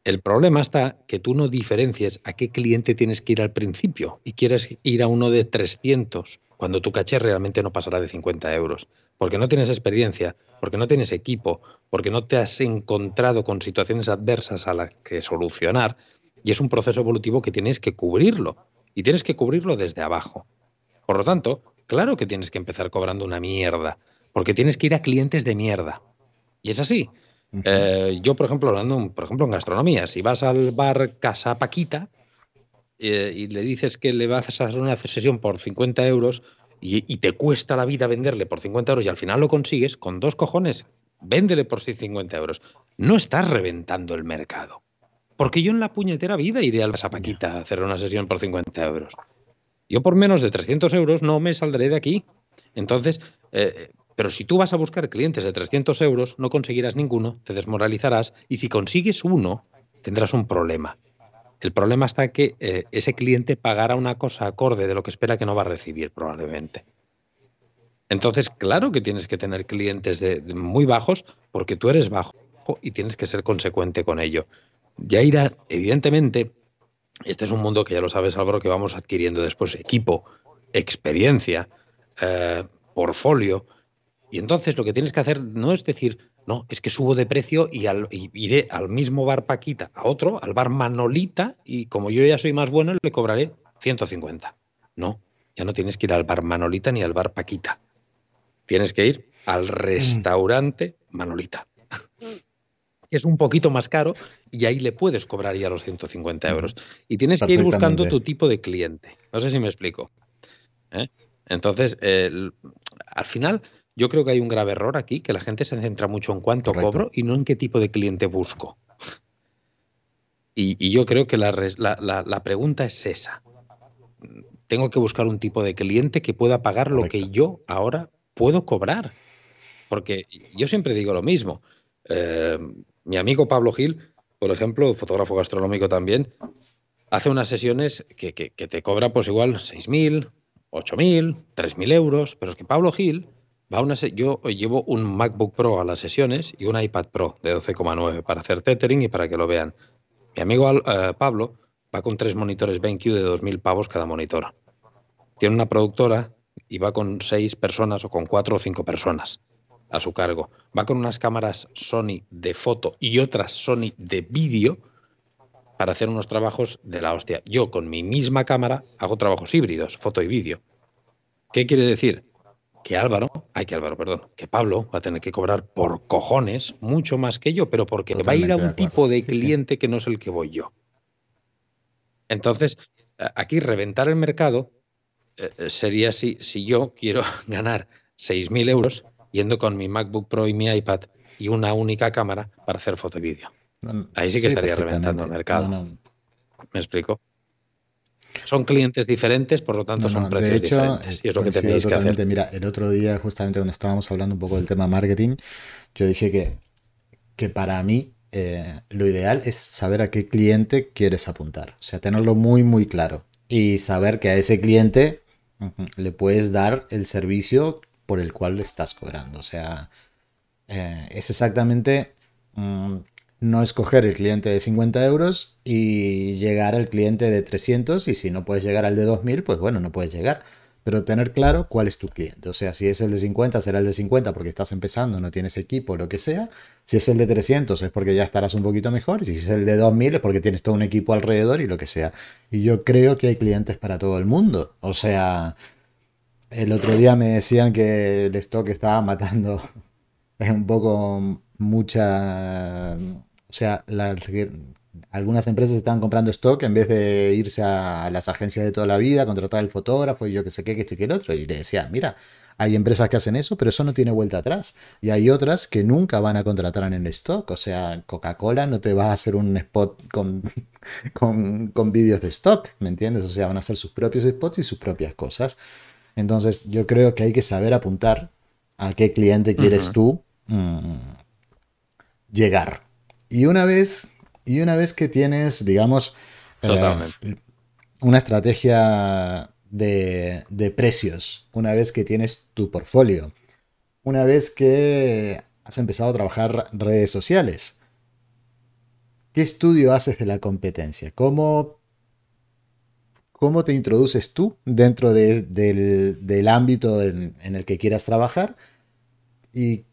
El problema está que tú no diferencies a qué cliente tienes que ir al principio y quieres ir a uno de 300 cuando tu caché realmente no pasará de 50 euros, porque no tienes experiencia, porque no tienes equipo, porque no te has encontrado con situaciones adversas a las que solucionar y es un proceso evolutivo que tienes que cubrirlo. Y tienes que cubrirlo desde abajo. Por lo tanto, claro que tienes que empezar cobrando una mierda. Porque tienes que ir a clientes de mierda. Y es así. Eh, yo, por ejemplo, hablando por ejemplo, en gastronomía, si vas al bar Casa Paquita eh, y le dices que le vas a hacer una sesión por 50 euros y, y, te cuesta la vida venderle por 50 euros y al final lo consigues, con dos cojones, véndele por 50 euros. No estás reventando el mercado. Porque yo en la puñetera vida iré al Paquita a hacer una sesión por 50 euros. Yo por menos de 300 euros no me saldré de aquí. Entonces, eh, pero si tú vas a buscar clientes de 300 euros, no conseguirás ninguno, te desmoralizarás y si consigues uno, tendrás un problema. El problema está que eh, ese cliente pagará una cosa acorde de lo que espera que no va a recibir probablemente. Entonces, claro que tienes que tener clientes de, muy bajos porque tú eres bajo y tienes que ser consecuente con ello. Ya irá, evidentemente, este es un mundo que ya lo sabes, Álvaro, que vamos adquiriendo después equipo, experiencia, eh, portfolio. Y entonces lo que tienes que hacer no es decir, no, es que subo de precio y, iré al mismo bar Paquita, a otro, al bar Manolita, y como yo ya soy más bueno, le cobraré 150. No, ya no tienes que ir al bar Manolita ni al bar Paquita. Tienes que ir al mm. restaurante Manolita. que es un poquito más caro y ahí le puedes cobrar ya los 150 euros. Y tienes que ir buscando tu tipo de cliente. No sé si me explico. ¿eh? Entonces, al final, yo creo que hay un grave error aquí, que la gente se centra mucho en cuánto cobro y no en qué tipo de cliente busco. Y, yo creo que la, pregunta es esa. Tengo que buscar un tipo de cliente que pueda pagar lo que yo ahora puedo cobrar. Porque yo siempre digo lo mismo. Eh, mi amigo Pablo Gil, por ejemplo, fotógrafo gastronómico también, hace unas sesiones que, que te cobra pues igual 6.000, 8.000, 3.000 euros, pero es que Pablo Gil va una yo llevo un MacBook Pro a las sesiones y un iPad Pro de 12,9 para hacer tethering y para que lo vean. Mi amigo eh, Pablo va con tres monitores BenQ de 2.000 pavos cada monitor. Tiene una productora y va con seis personas o con cuatro o cinco personas a su cargo. Va con unas cámaras Sony de foto y otras Sony de vídeo para hacer unos trabajos de la hostia. Yo con mi misma cámara hago trabajos híbridos, foto y vídeo. ¿Qué quiere decir? Que Álvaro, ay que Álvaro, perdón, que Pablo va a tener que cobrar por cojones mucho más que yo, pero porque va a ir a un tipo de cliente que no es el que voy yo. Entonces, aquí reventar el mercado eh, eh, sería si, si yo quiero ganar 6.000 euros yendo con mi MacBook Pro y mi iPad y una única cámara para hacer foto y vídeo. Ahí sí que estaría reventando el mercado. ¿Me explico? Son clientes diferentes, por lo tanto son precios de hecho, diferentes. Y es lo que tenéis que hacer. Mira, el otro día, justamente cuando estábamos hablando un poco del tema marketing, yo dije que, que para mí eh, lo ideal es saber a qué cliente quieres apuntar. O sea, tenerlo muy, muy claro. Y saber que a ese cliente le puedes dar el servicio por el cual le estás cobrando. O sea, eh, es exactamente mm, no escoger el cliente de 50 euros y llegar al cliente de 300 y si no puedes llegar al de 2000, pues bueno, no puedes llegar. Pero tener claro cuál es tu cliente. O sea, si es el de 50, será el de 50 porque estás empezando, no tienes equipo, lo que sea. Si es el de 300 es porque ya estarás un poquito mejor. Y si es el de 2000 es porque tienes todo un equipo alrededor y lo que sea. Y yo creo que hay clientes para todo el mundo. O sea, el otro día me decían que el stock estaba matando un poco mucha o sea, algunas empresas están comprando stock en vez de irse a las agencias de toda la vida, contratar el fotógrafo y yo que sé qué, que esto y que el otro. Y le decía, mira, hay empresas que hacen eso, pero eso no tiene vuelta atrás. Y hay otras que nunca van a contratar en el stock. O sea, Coca-Cola no te va a hacer un spot con, con, vídeos de stock, ¿me entiendes? O sea, van a hacer sus propios spots y sus propias cosas. Entonces, yo creo que hay que saber apuntar a qué cliente quieres tú mm, llegar. Y una vez, y una vez que tienes, digamos, eh, una estrategia de, de, precios, una vez que tienes tu portfolio, una vez que has empezado a trabajar redes sociales, ¿qué estudio haces de la competencia? ¿Cómo, cómo te introduces tú dentro del, del, ámbito en, en el que quieras trabajar? ¿Y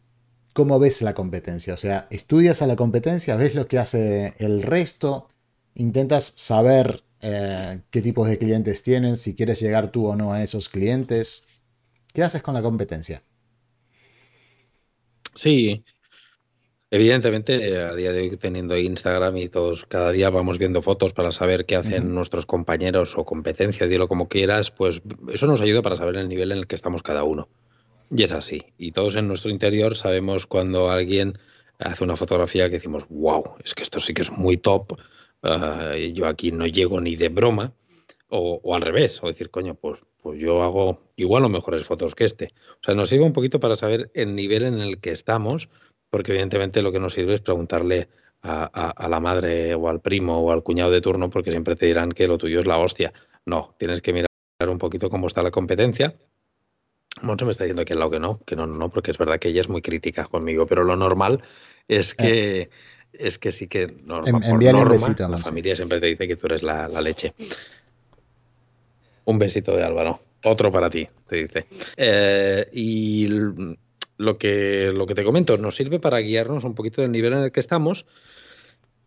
¿Cómo ves la competencia? O sea, estudias a la competencia, ves lo que hace el resto, intentas saber eh, qué tipos de clientes tienen, si quieres llegar tú o no a esos clientes. ¿Qué haces con la competencia? Sí, Evidentemente, a día de hoy teniendo Instagram y todos cada día vamos viendo fotos para saber qué hacen nuestros compañeros o competencia, dilo como quieras, pues eso nos ayuda para saber el nivel en el que estamos cada uno. Y es así. Y todos en nuestro interior sabemos cuando alguien hace una fotografía que decimos, wow, es que esto sí que es muy top. Eh, yo aquí no llego ni de broma. O, al revés, o decir, coño, pues, pues yo hago igual o mejores fotos que este. O sea, nos sirve un poquito para saber el nivel en el que estamos, porque evidentemente lo que nos sirve es preguntarle a, la madre o al primo o al cuñado de turno porque siempre te dirán que lo tuyo es la hostia. No, tienes que mirar un poquito cómo está la competencia. Moncho me está diciendo que al lado que no, que no, no, porque es verdad que ella es muy crítica conmigo, pero lo normal es eh. que, es que sí que normal, un besito, la familia siempre te dice que tú eres la, leche. Un besito de Álvaro. Otro para ti, te dice. Eh, y lo que, lo que te comento nos sirve para guiarnos un poquito del nivel en el que estamos,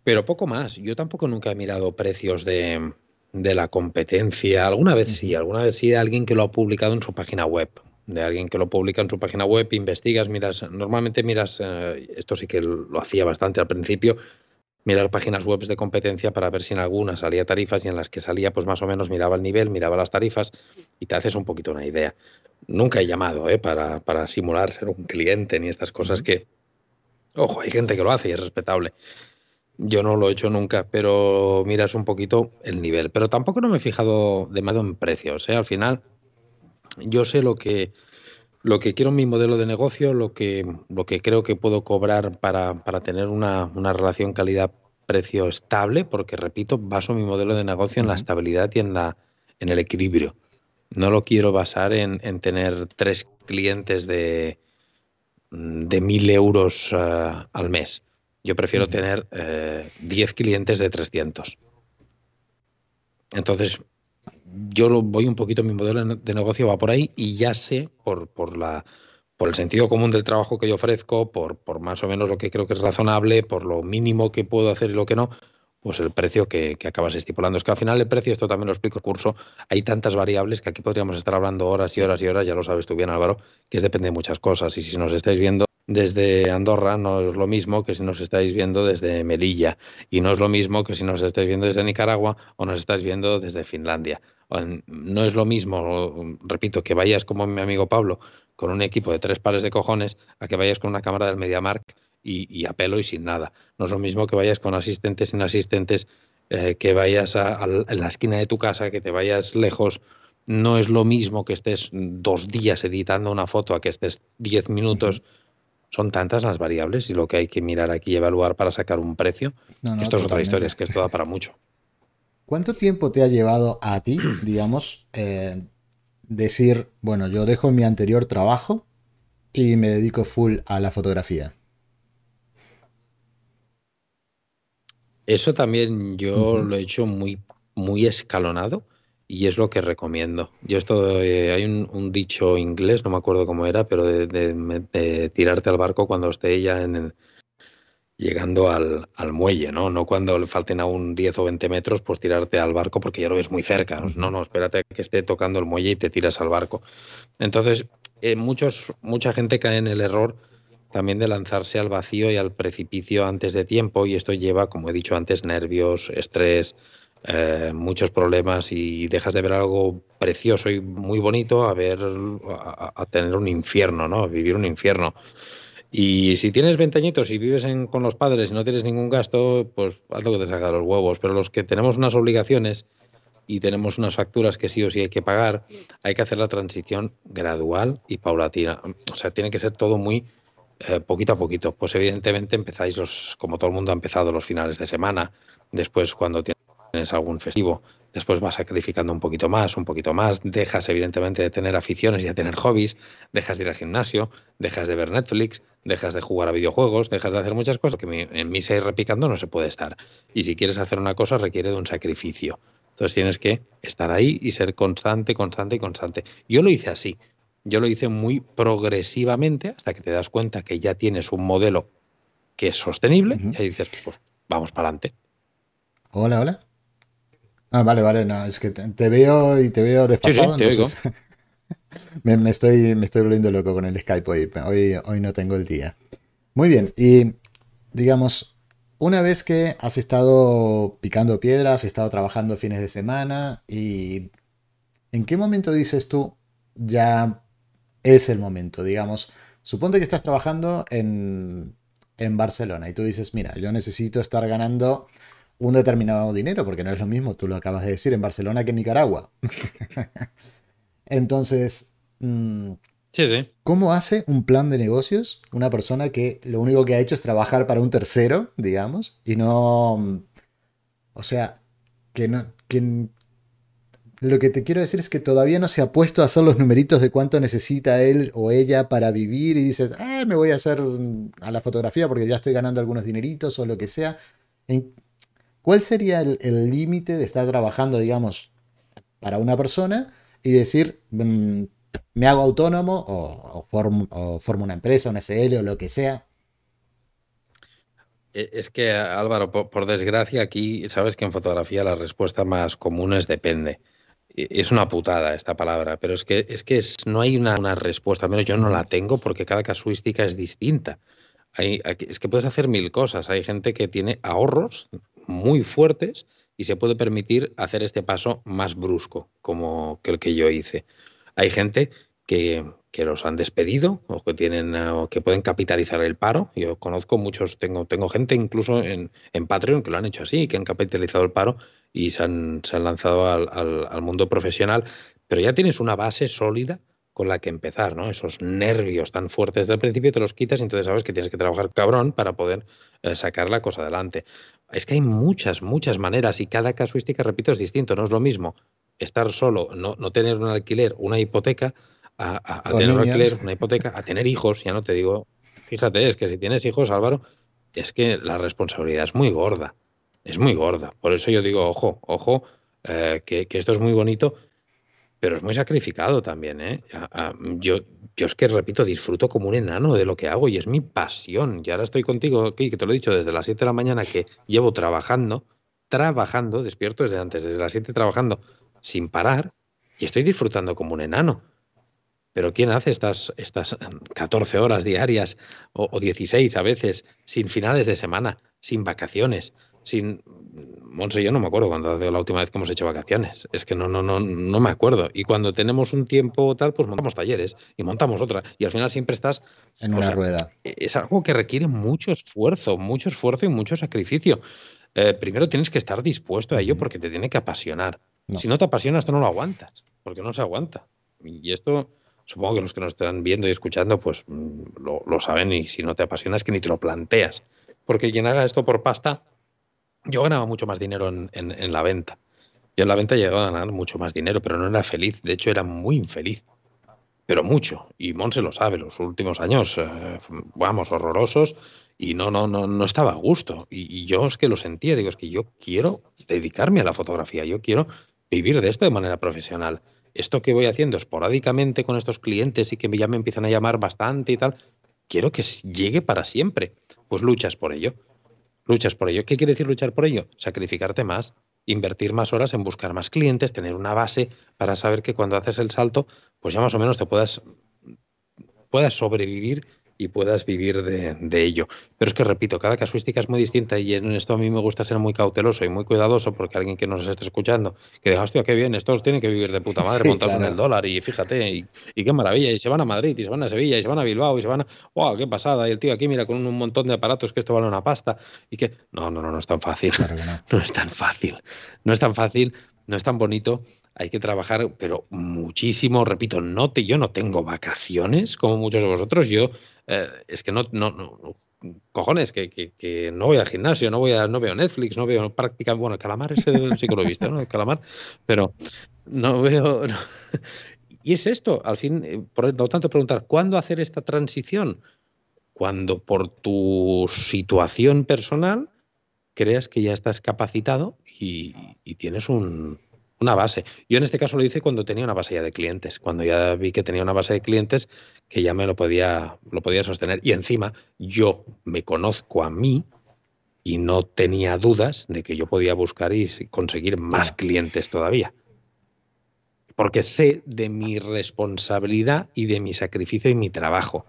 pero poco más. Yo tampoco nunca he mirado precios de, de la competencia. Alguna vez sí, alguna vez sí de alguien que lo ha publicado en su página web. De alguien que lo publica en su página web, investigas, miras. Normalmente miras, eh, esto sí que lo hacía bastante al principio, mirar páginas web de competencia para ver si en alguna salía tarifas y en las que salía, pues más o menos miraba el nivel, miraba las tarifas y te haces un poquito una idea. Nunca he llamado ¿eh? para, para simular ser un cliente ni estas cosas que, ojo, hay gente que lo hace y es respetable. Yo no lo he hecho nunca, pero miras un poquito el nivel. Pero tampoco no me he fijado demasiado en precios. ¿eh? Al final, yo sé lo que, lo que quiero en mi modelo de negocio, lo que, lo que creo que puedo cobrar para, para tener una, una relación calidad-precio estable, porque repito, baso mi modelo de negocio en la estabilidad y en, la, en el equilibrio. No lo quiero basar en, en tener tres clientes de, de mil euros eh, al mes. Yo prefiero tener 10 eh, clientes de 300. Entonces, yo lo voy un poquito, mi modelo de negocio va por ahí y ya sé por, por, la, por el sentido común del trabajo que yo ofrezco, por, por más o menos lo que creo que es razonable, por lo mínimo que puedo hacer y lo que no, pues el precio que, que, acabas estipulando. Es que al final el precio, esto también lo explico en el curso, hay tantas variables que aquí podríamos estar hablando horas y horas y horas, ya lo sabes tú bien Álvaro, que depende de muchas cosas. Y si nos estáis viendo desde Andorra no es lo mismo que si nos estáis viendo desde Melilla y no es lo mismo que si nos estáis viendo desde Nicaragua o nos estáis viendo desde Finlandia. No es lo mismo, repito, que vayas como mi amigo Pablo con un equipo de tres pares de cojones a que vayas con una cámara del MediaMark y, y a pelo y sin nada. No es lo mismo que vayas con asistentes sin asistentes, eh, que vayas a, la esquina de tu casa, que te vayas lejos. No es lo mismo que estés dos días editando una foto a que estés diez minutos son tantas las variables y lo que hay que mirar aquí y evaluar para sacar un precio. esto es otra historia, es que esto da para mucho. ¿Cuánto tiempo te ha llevado a ti, digamos, eh, decir, bueno, yo dejo mi anterior trabajo y me dedico full a la fotografía? Eso también yo lo he hecho muy, muy escalonado y es lo que recomiendo. Yo esto, eh, hay un, dicho inglés, no me acuerdo cómo era, pero de, tirarte al barco cuando esté ya en llegando al, muelle, ¿no? No cuando le falten aún 10 o 20 metros, pues tirarte al barco porque ya lo ves muy cerca. No, no, espérate que esté tocando el muelle y te tiras al barco. Entonces, eh, muchos, mucha gente cae en el error también de lanzarse al vacío y al precipicio antes de tiempo y esto lleva, como he dicho antes, nervios, estrés, eh, muchos problemas y dejas de ver algo precioso y muy bonito a ver a, tener un infierno, ¿no? Vivir un infierno. Y si tienes 20 añitos y vives con los padres y no tienes ningún gasto, pues haz lo que te saca los huevos. Pero los que tenemos unas obligaciones y tenemos unas facturas que sí o sí hay que pagar, hay que hacer la transición gradual y paulatina. O sea, tiene que ser todo muy eh, poquito a poquito. Pues evidentemente empezáis los, como todo el mundo ha empezado los finales de semana. Después, cuando tienes tienes algún festivo, después vas sacrificando un poquito más, un poquito más, dejas evidentemente de tener aficiones y de tener hobbies, dejas de ir al gimnasio, dejas de ver Netflix, dejas de jugar a videojuegos, dejas de hacer muchas cosas que en misa y repicando no se puede estar. Y si quieres hacer una cosa requiere de un sacrificio. Entonces tienes que estar ahí y ser constante, constante y constante. Yo lo hice así. Yo lo hice muy progresivamente hasta que te das cuenta que ya tienes un modelo que es sostenible y ahí dices, pues vamos para adelante. Hola, hola. Ah, vale, vale, no, es que te, veo y te veo desfasado, entonces me, estoy, me estoy volviendo loco con el Skype hoy, hoy, hoy no tengo el día. Muy bien, y digamos, una vez que has estado picando piedras, has estado trabajando fines de semana, y ¿en qué momento dices tú ya es el momento? Digamos, suponte que estás trabajando en, en Barcelona y tú dices, mira, yo necesito estar ganando un determinado dinero, porque no es lo mismo, tú lo acabas de decir, en Barcelona que en Nicaragua. Entonces, mm, Sí, sí. ¿Cómo hace un plan de negocios una persona que lo único que ha hecho es trabajar para un tercero, digamos, y no... O sea, que no... Que, lo que te quiero decir es que todavía no se ha puesto a hacer los numeritos de cuánto necesita él o ella para vivir y dices, ah, me voy a hacer a la fotografía porque ya estoy ganando algunos dineritos o lo que sea. ¿Cuál sería el límite de estar trabajando, digamos, para una persona y decir, mm, me hago autónomo o, formo, una empresa, una SL o lo que sea. E, es que, Álvaro, por, desgracia, aquí sabes que en fotografía la respuesta más común es depende. E, es una putada esta palabra, pero es que, es que no hay una, respuesta, al menos yo no la tengo porque cada casuística es distinta. Es que puedes hacer mil cosas. Hay gente que tiene ahorros muy fuertes y se puede permitir hacer este paso más brusco, como que el que yo hice. Hay gente que, los han despedido o que tienen o que pueden capitalizar el paro. Yo conozco muchos, tengo, tengo gente incluso en, en Patreon que lo han hecho así, que han capitalizado el paro y se han, se han lanzado al, al, mundo profesional. Pero ya tienes una base sólida con la que empezar, ¿no? Esos nervios tan fuertes del principio te los quitas y entonces sabes que tienes que trabajar cabrón para poder eh, sacar la cosa adelante. Es que hay muchas, muchas maneras y cada casuística, repito, es distinto. No es lo mismo estar solo, no, no tener un alquiler, una hipoteca, a, tener un alquiler, una hipoteca, a tener hijos, ya no te digo, fíjate, es que si tienes hijos, Álvaro, es que la responsabilidad es muy gorda, es muy gorda. Por eso yo digo, ojo, ojo, eh, que, esto es muy bonito, pero es muy sacrificado también. ¿eh? yo, yo es que, repito, disfruto como un enano de lo que hago y es mi pasión. Y ahora estoy contigo, que te lo he dicho desde las 7 de la mañana que llevo trabajando, trabajando, despierto desde antes, desde las 7 trabajando sin parar y estoy disfrutando como un enano. Pero ¿quién hace estas, estas 14 em, horas diarias o, 16 a veces sin finales de semana, sin vacaciones, sin... Monse, yo no me acuerdo cuando la última vez que hemos hecho vacaciones. Es que no, no, no, no me acuerdo. Y cuando tenemos un tiempo tal, pues montamos talleres y montamos otra. Y al final siempre estás... En una rueda. E, es algo que requiere mucho esfuerzo, mucho esfuerzo y mucho sacrificio. Eh, primero tienes que estar dispuesto a ello porque te tiene que apasionar. Si no te apasiona, esto no lo aguantas, porque no se aguanta. Y esto, supongo que los que nos están viendo y escuchando, pues mm, lo, saben y si no te apasiona es que ni te lo planteas. Porque quien haga esto por pasta, yo ganaba mucho más dinero en, la venta. Yo en la venta llegaba a ganar mucho más dinero, pero no era feliz. De hecho, era muy infeliz. Pero mucho. Y se lo sabe, los últimos años, eh, vamos, horrorosos. Y no, no, no, no estaba a gusto. Y, y, yo es que lo sentía, digo, es que yo quiero dedicarme a la fotografía, yo quiero vivir de esto de manera profesional. Esto que voy haciendo esporádicamente con estos clientes y que ya me empiezan a llamar bastante y tal, quiero que llegue para siempre. Pues luchas por ello. Luchas por ello. ¿Qué quiere decir luchar por ello? Sacrificarte más, invertir más horas en buscar más clientes, tener una base para saber que cuando haces el salto, pues ya más o menos te puedas, puedas sobrevivir y puedas vivir de, ello. Pero es que, repito, cada casuística es muy distinta y en esto a mí me gusta ser muy cauteloso y muy cuidadoso porque alguien que nos esté escuchando, que diga, hostia, qué bien, estos tienen que vivir de puta madre montados en el dólar y fíjate, y, qué maravilla, y se van a Madrid, y se van a Sevilla, y se van a Bilbao, y se van a... ¡Wow, qué pasada! Y el tío aquí mira con un montón de aparatos que esto vale una pasta y que... No, no, no, no es tan fácil. no es tan fácil. No es tan fácil, no es tan bonito hay que trabajar, pero muchísimo, repito, no te, yo no tengo vacaciones como muchos de vosotros, yo eh, es que no, no, no cojones, que, que, no voy al gimnasio, no voy no veo Netflix, no veo prácticamente, bueno, el calamar ese lo he visto, ¿no? El calamar, pero no veo... Y es esto, al fin, eh, por lo tanto, preguntar, ¿cuándo hacer esta transición? Cuando por tu situación personal creas que ya estás capacitado y tienes un, una base. Yo en este caso lo hice cuando tenía una base ya de clientes, cuando ya vi que tenía una base de clientes que ya me lo podía, lo podía sostener. Y encima yo me conozco a mí y no tenía dudas de que yo podía buscar y conseguir más clientes todavía. Porque sé de mi responsabilidad y de mi sacrificio y mi trabajo.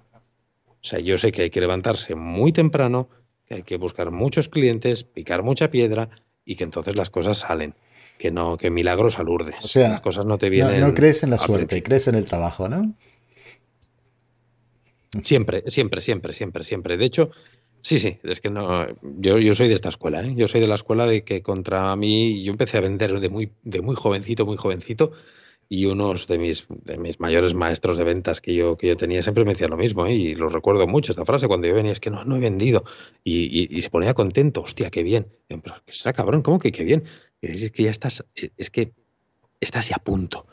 O sea, yo sé que hay que levantarse muy temprano, que hay que buscar muchos clientes, picar mucha piedra y que entonces las cosas salen que no, que milagros a Lourdes. O sea, las cosas no te vienen. No, crees en la suerte, crees en el trabajo, ¿no? Siempre, siempre, siempre, siempre, siempre. De hecho, sí, sí, es que no. Yo, yo soy de esta escuela, ¿eh? Yo soy de la escuela de que contra mí, yo empecé a vender de muy, de muy jovencito, muy jovencito, y unos de mis, de mis mayores maestros de ventas que yo, que yo tenía siempre me decía lo mismo, ¿eh? y lo recuerdo mucho esta frase cuando yo venía, es que no, no he vendido, y, se ponía contento, hostia, qué bien, pero que será cabrón, ¿cómo que qué bien? Es que ya estás, es que estás ya a punto.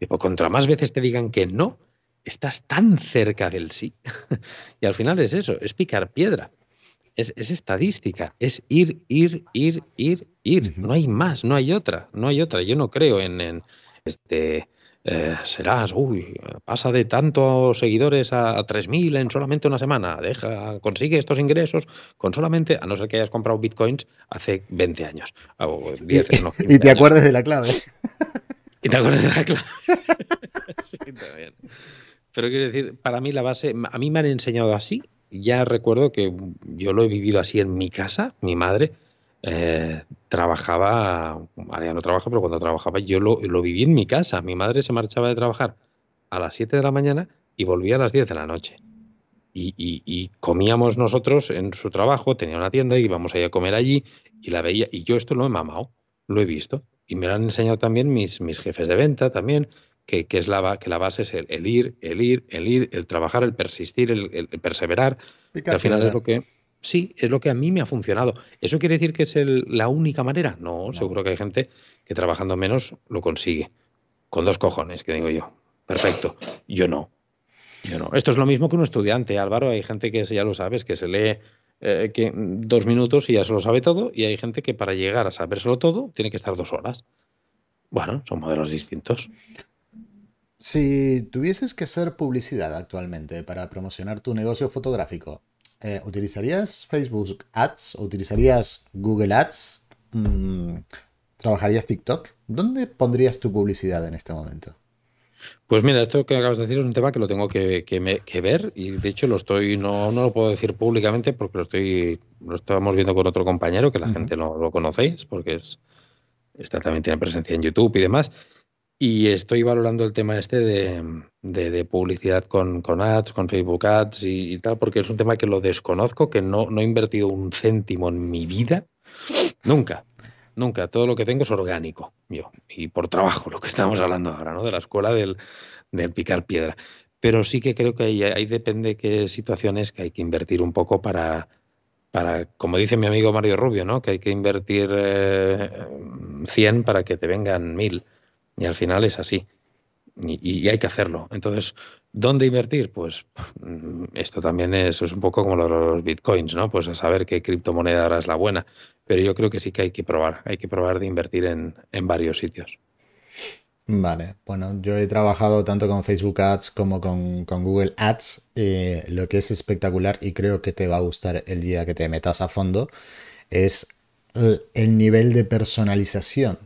Y contra más veces te digan que no, estás tan cerca del sí. y al final es eso, es picar piedra. Es, estadística, es ir, ir, ir, ir, ir. No hay más, no hay otra, no hay otra. Yo no creo en este, eh, serás, uy, pasa de tantos seguidores a, 3.000 en solamente una semana, deja, consigue estos ingresos con solamente, a no ser que hayas comprado bitcoins hace 20 años. y, te acuerdes de la clave. Y te acuerdas de la clave. sí, también. Pero quiero decir, para mí la base, a mí me han enseñado así. Ya recuerdo que yo lo he vivido así en mi casa, mi madre eh, trabajaba, ahora ya no trabaja, pero cuando trabajaba yo lo, viví en mi casa. Mi madre se marchaba de trabajar a las 7 de la mañana y volvía a las 10 de la noche. Y, comíamos nosotros en su trabajo, tenía una tienda, y íbamos a ir a comer allí y la veía. Y yo esto lo he mamado, lo he visto. Y me lo han enseñado también mis, mis jefes de venta también, que, es la, que la base es el, ir, el ir, el ir, el trabajar, el persistir, el, perseverar. Que al final es lo que Sí, es lo que a mí me ha funcionado. ¿Eso quiere decir que es la única manera? No, seguro que hay gente que trabajando menos lo consigue. Con dos cojones, que digo yo. Perfecto. Yo no. Yo no. Esto es lo mismo que un estudiante, Álvaro. Hay gente que ya lo sabes, que se lee eh, que dos minutos y ya se lo sabe todo. Y hay gente que para llegar a sabérselo todo tiene que estar dos horas. Bueno, son modelos distintos. Si tuvieses que hacer publicidad actualmente para promocionar tu negocio fotográfico, eh, ¿utilizarías Facebook Ads? ¿Utilizarías Google Ads? Mm, ¿Trabajarías TikTok? ¿Dónde pondrías tu publicidad en este momento? Pues mira, esto que acabas de decir es un tema que lo tengo que, ver y de hecho lo estoy, no, no, lo puedo decir públicamente porque lo estoy, lo estábamos viendo con otro compañero que la gente no lo conocéis porque es, está, también tiene presencia en YouTube y demás. Y estoy valorando el tema este de, publicidad con, con, ads, con Facebook Ads y, tal, porque es un tema que lo desconozco, que no, no he invertido un céntimo en mi vida. Nunca, nunca. Todo lo que tengo es orgánico, yo. Y por trabajo, lo que estamos hablando ahora, ¿no? De la escuela del, picar piedra. Pero sí que creo que ahí, ahí depende qué situaciones que hay que invertir un poco para, para, como dice mi amigo Mario Rubio, ¿no? Que hay que invertir 100 eh, para que te vengan 1000. Y al final es así. Y, hay que hacerlo. Entonces, ¿dónde invertir? Pues mm, esto también es, es un poco como los bitcoins, ¿no? Pues a saber qué criptomoneda ahora es la buena. Pero yo creo que sí que hay que probar. Hay que probar de invertir en, varios sitios. Vale, bueno, yo he trabajado tanto con Facebook Ads como con, Google Ads. Eh, lo que es espectacular y creo que te va a gustar el día que te metas a fondo es el nivel de personalización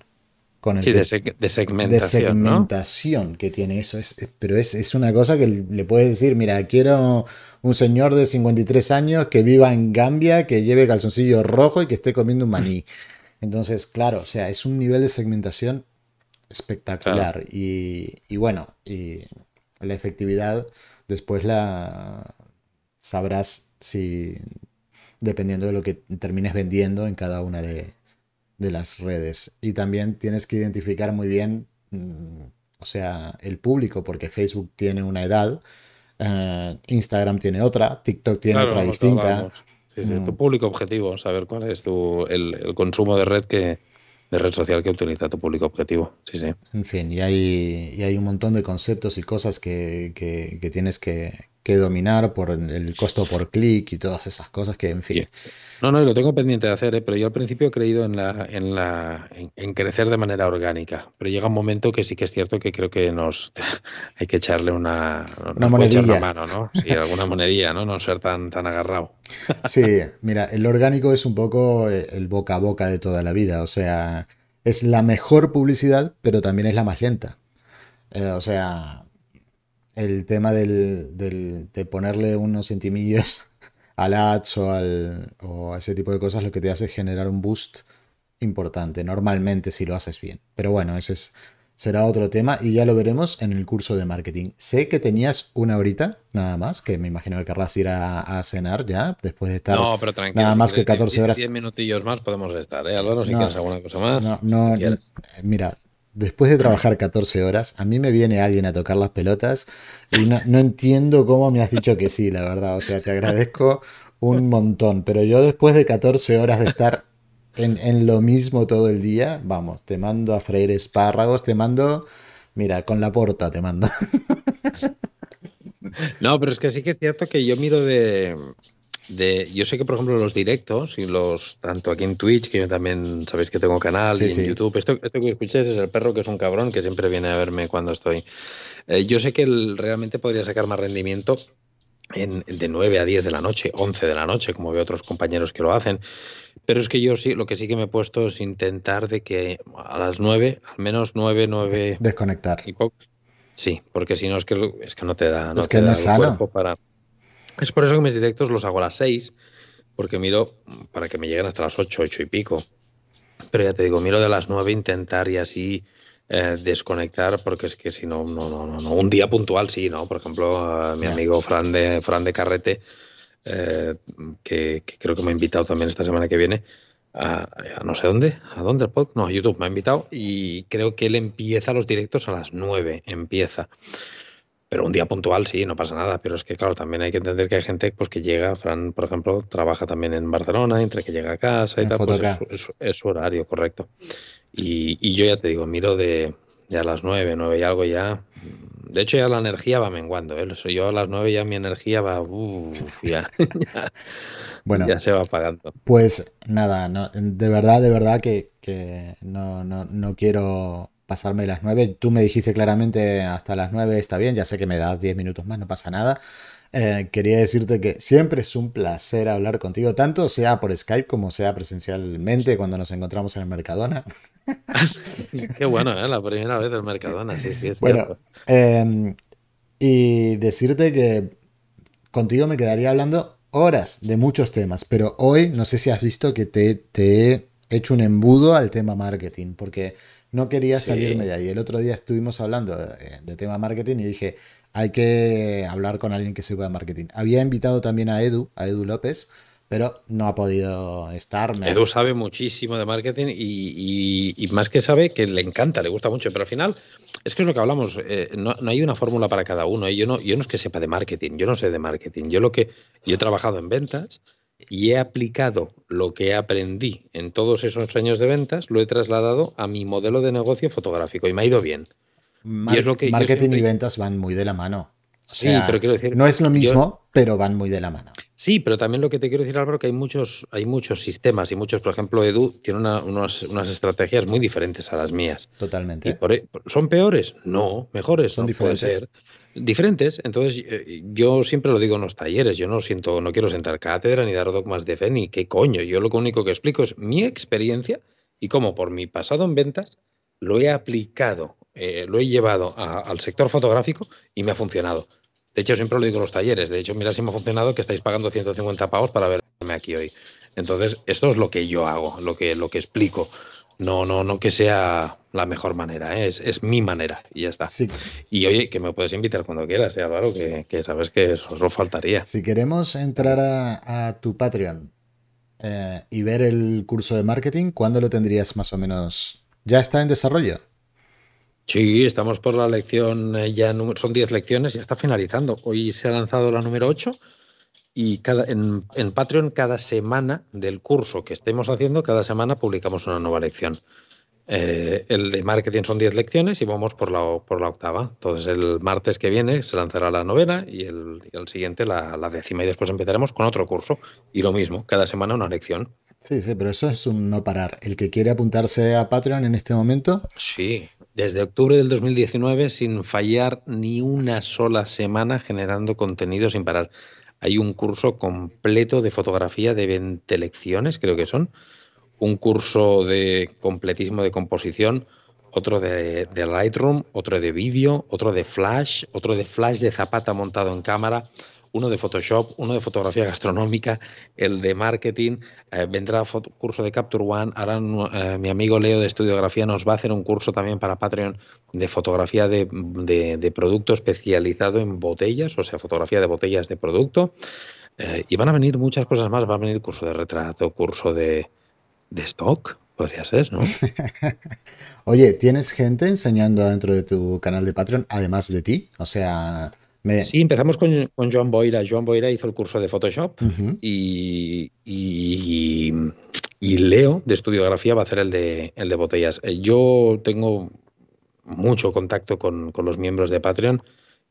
con el de, segmentación. De segmentación que tiene eso. Es, pero es, una cosa que le puedes decir, mira, quiero un señor de 53 años que viva en Gambia, que lleve calzoncillo rojo y que esté comiendo un maní. Entonces, claro, o sea, es un nivel de segmentación espectacular. Y, y, bueno, y la efectividad después la sabrás si dependiendo de lo que termines vendiendo en cada una de, de las redes. Y también tienes que identificar muy bien, mm, o sea, el público, porque Facebook tiene una edad, eh, Instagram tiene otra, TikTok tiene otra distinta. Sí, sí, tu mm. público objetivo, saber cuál es tu, el, consumo de red que de red social que utiliza tu público objetivo. Sí, sí. En fin, y hay, y hay un montón de conceptos y cosas que, que, tienes que, que, dominar por el costo por clic y todas esas cosas que, en fin. No, no, lo tengo pendiente de hacer, ¿eh? pero yo al principio he creído en la, en la, en, crecer de manera orgánica. Pero llega un momento que sí que es cierto que creo que nos hay que echarle una, una monedilla. mano, ¿no? Sí, alguna monedilla, ¿no? No ser tan, tan agarrado. Sí, mira, el orgánico es un poco eh, el boca a boca de toda la vida. O sea, es la mejor publicidad, pero también es la más lenta. Eh, o sea, el tema del, del, de ponerle unos centimillos al ads o, al, o a ese tipo de cosas, lo que te hace es generar un boost importante, normalmente si lo haces bien. Pero bueno, ese es, será otro tema y ya lo veremos en el curso de marketing. Sé que tenías una horita nada más, que me imagino que querrás ir a, cenar ya, después de estar no, pero nada más que 14 horas. 10 minutillos más podemos estar, ¿eh? Álvaro, si quieres alguna cosa más. No, no, mira, después de trabajar 14 horas, a mí me viene alguien a tocar las pelotas y no, entiendo cómo me has dicho que sí, la verdad. O sea, te agradezco un montón, pero yo después de 14 horas de estar en, en, lo mismo todo el día, vamos, te mando a freír espárragos, te mando, mira, con la porta te mando. No, pero es que sí que es cierto que yo miro de, de, yo sé que por ejemplo los directos y los tanto aquí en Twitch que yo también sabéis que tengo canal y en YouTube esto, esto, que escucháis es el perro que es un cabrón que siempre viene a verme cuando estoy. Eh, yo sé que el, realmente podría sacar más rendimiento en, de 9 a 10 de la noche 11 de la noche como veo otros compañeros que lo hacen. Pero es que yo sí lo que sí que me he puesto es intentar de que a las 9 al menos 9 9 desconectar. y sí porque si no es que es que no te da no es que no es sano. para es por eso que mis directos los hago a las 6, porque miro para que me lleguen hasta las 8, 8 y pico. Pero ya te digo, miro de las 9 intentar y así eh, desconectar, porque es que si no, no, no, no, un día puntual sí, ¿no? Por ejemplo, mi amigo Fran de, Fran de Carrete, eh, que, que, creo que me ha invitado también esta semana que viene, a, a, no sé dónde, a dónde el podcast, no, a YouTube me ha invitado y creo que él empieza los directos a las 9, empieza. Pero un día puntual sí, no pasa nada. Pero es que, claro, también hay que entender que hay gente pues, que llega, Fran, por ejemplo, trabaja también en Barcelona, entre que llega a casa y tal, pues es, es, su horario, correcto. Y, y, yo ya te digo, miro de, de a las nueve, nueve y algo ya. De hecho, ya la energía va menguando. ¿eh? Yo a las nueve ya mi energía va. Uf, ya, ya, bueno, ya se va apagando. Pues nada, no, de verdad, de verdad que, que no, no, no quiero pasarme las 9. Tú me dijiste claramente hasta las 9 está bien, ya sé que me das 10 minutos más, no pasa nada. Eh, quería decirte que siempre es un placer hablar contigo, tanto sea por Skype como sea presencialmente cuando nos encontramos en el Mercadona. Qué bueno, ¿eh? la primera vez del Mercadona, sí, sí, es Bueno, eh, y decirte que contigo me quedaría hablando horas de muchos temas, pero hoy no sé si has visto que te, te he hecho un embudo al tema marketing, porque no quería salirme de ahí. El otro día estuvimos hablando de, tema marketing y dije, hay que hablar con alguien que sepa de marketing. Había invitado también a Edu, a Edu López, pero no ha podido estar. Edu sabe muchísimo de marketing y, más que sabe que le encanta, le gusta mucho, pero al final es que es lo que hablamos, eh, no, hay una fórmula para cada uno. ¿eh? Yo, no, yo no es que sepa de marketing, yo no sé de marketing. Yo lo que yo he trabajado en ventas y he aplicado lo que aprendí en todos esos años de ventas, lo he trasladado a mi modelo de negocio fotográfico y me ha ido bien. y es lo que marketing y ventas van muy de la mano. sí, pero quiero decir. No es lo mismo, pero van muy de la mano. Sí, pero también lo que te quiero decir, Álvaro, que hay muchos, hay muchos sistemas y muchos, por ejemplo, Edu tiene unas, estrategias muy diferentes a las mías. Totalmente. E, ¿Son peores? No, mejores. Son diferentes diferentes. Entonces, eh, yo siempre lo digo en los talleres, yo no siento, no quiero sentar cátedra ni dar dogmas de fe ni qué coño. Yo lo único que explico es mi experiencia y cómo por mi pasado en ventas lo he aplicado, eh, lo he llevado al sector fotográfico y me ha funcionado. De hecho, siempre lo digo en los talleres. De hecho, mira si me ha funcionado que estáis pagando 150 pavos para verme aquí hoy. Entonces, esto es lo que yo hago, lo que, lo que explico. No, no, no que sea la mejor manera, ¿eh? es, es, mi manera y ya está. Sí. Y oye, que me puedes invitar cuando quieras, ¿eh, Álvaro, que, que sabes que os faltaría. Si queremos entrar a, a tu Patreon eh, y ver el curso de marketing, ¿cuándo lo tendrías más o menos? ¿Ya está en desarrollo? Sí, estamos por la lección, eh, ya son 10 lecciones, ya está finalizando. Hoy se ha lanzado la número 8 y cada, en, en, Patreon cada semana del curso que estemos haciendo, cada semana publicamos una nueva lección. Eh, el de marketing son 10 lecciones y vamos por la, por la octava. Entonces el martes que viene se lanzará la novena y el, y el siguiente la, la, décima y después empezaremos con otro curso. Y lo mismo, cada semana una lección. Sí, sí, pero eso es un no parar. El que quiere apuntarse a Patreon en este momento. Sí, desde octubre del 2019 sin fallar ni una sola semana generando contenido sin parar hay un curso completo de fotografía de 20 lecciones, creo que son, un curso de completismo de composición, otro de, de Lightroom, otro de vídeo, otro de Flash, otro de Flash de Zapata montado en cámara, uno de Photoshop, uno de fotografía gastronómica, el de marketing, eh, vendrá curso de Capture One, ahora eh, mi amigo Leo de Estudiografía nos va a hacer un curso también para Patreon de fotografía de, de, producto especializado en botellas, o sea, fotografía de botellas de producto. Eh, y van a venir muchas cosas más, va a venir curso de retrato, curso de, de stock, podría ser, ¿no? Oye, ¿tienes gente enseñando dentro de tu canal de Patreon, además de ti? O sea, Sí, empezamos con, con, Joan Boira. Joan Boira hizo el curso de Photoshop y, y, Leo de Estudiografía va a hacer el de, el de botellas. Eh, yo tengo mucho contacto con, con, los miembros de Patreon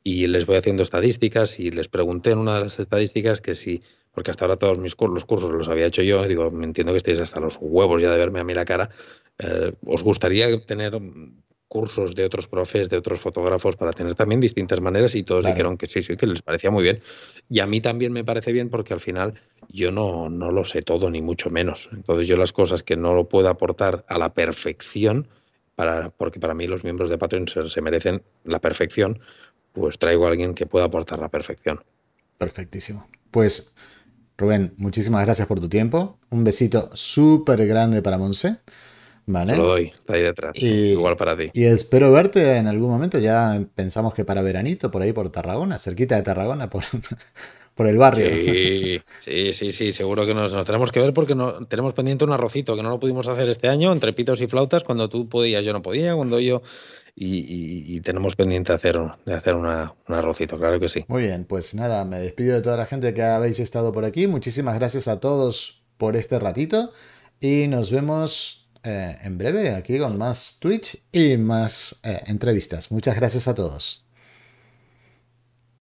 y les voy haciendo estadísticas y les pregunté en una de las estadísticas que si, porque hasta ahora todos mis los cursos los había hecho yo, digo, me entiendo que estéis hasta los huevos ya de verme a mí la cara, eh, ¿os gustaría tener cursos de otros profes, de otros fotógrafos, para tener también distintas maneras y todos dijeron que sí, sí, que les parecía muy bien. Y a mí también me parece bien porque al final yo no, no lo sé todo, ni mucho menos. Entonces yo las cosas que no lo puedo aportar a la perfección, para, porque para mí los miembros de Patreon se, merecen la perfección, pues traigo a alguien que pueda aportar la perfección. Perfectísimo. Pues Rubén, muchísimas gracias por tu tiempo. Un besito súper grande para Monse. Vale. lo doy, está ahí detrás. Igual para ti. Y espero verte en algún momento. Ya pensamos que para veranito, por ahí por Tarragona, cerquita de Tarragona, por, por el barrio. Sí, sí, sí, seguro que nos, tenemos que ver porque no, tenemos pendiente un arrocito que no lo pudimos hacer este año, entre pitos y flautas, cuando tú podías, yo no podía, cuando yo. Y, tenemos pendiente hacer, de hacer un arrocito, claro que sí. Muy bien, pues nada, me despido de toda la gente que habéis estado por aquí. Muchísimas gracias a todos por este ratito y nos vemos eh, en breve aquí con más Twitch y más eh, entrevistas. Muchas gracias a todos.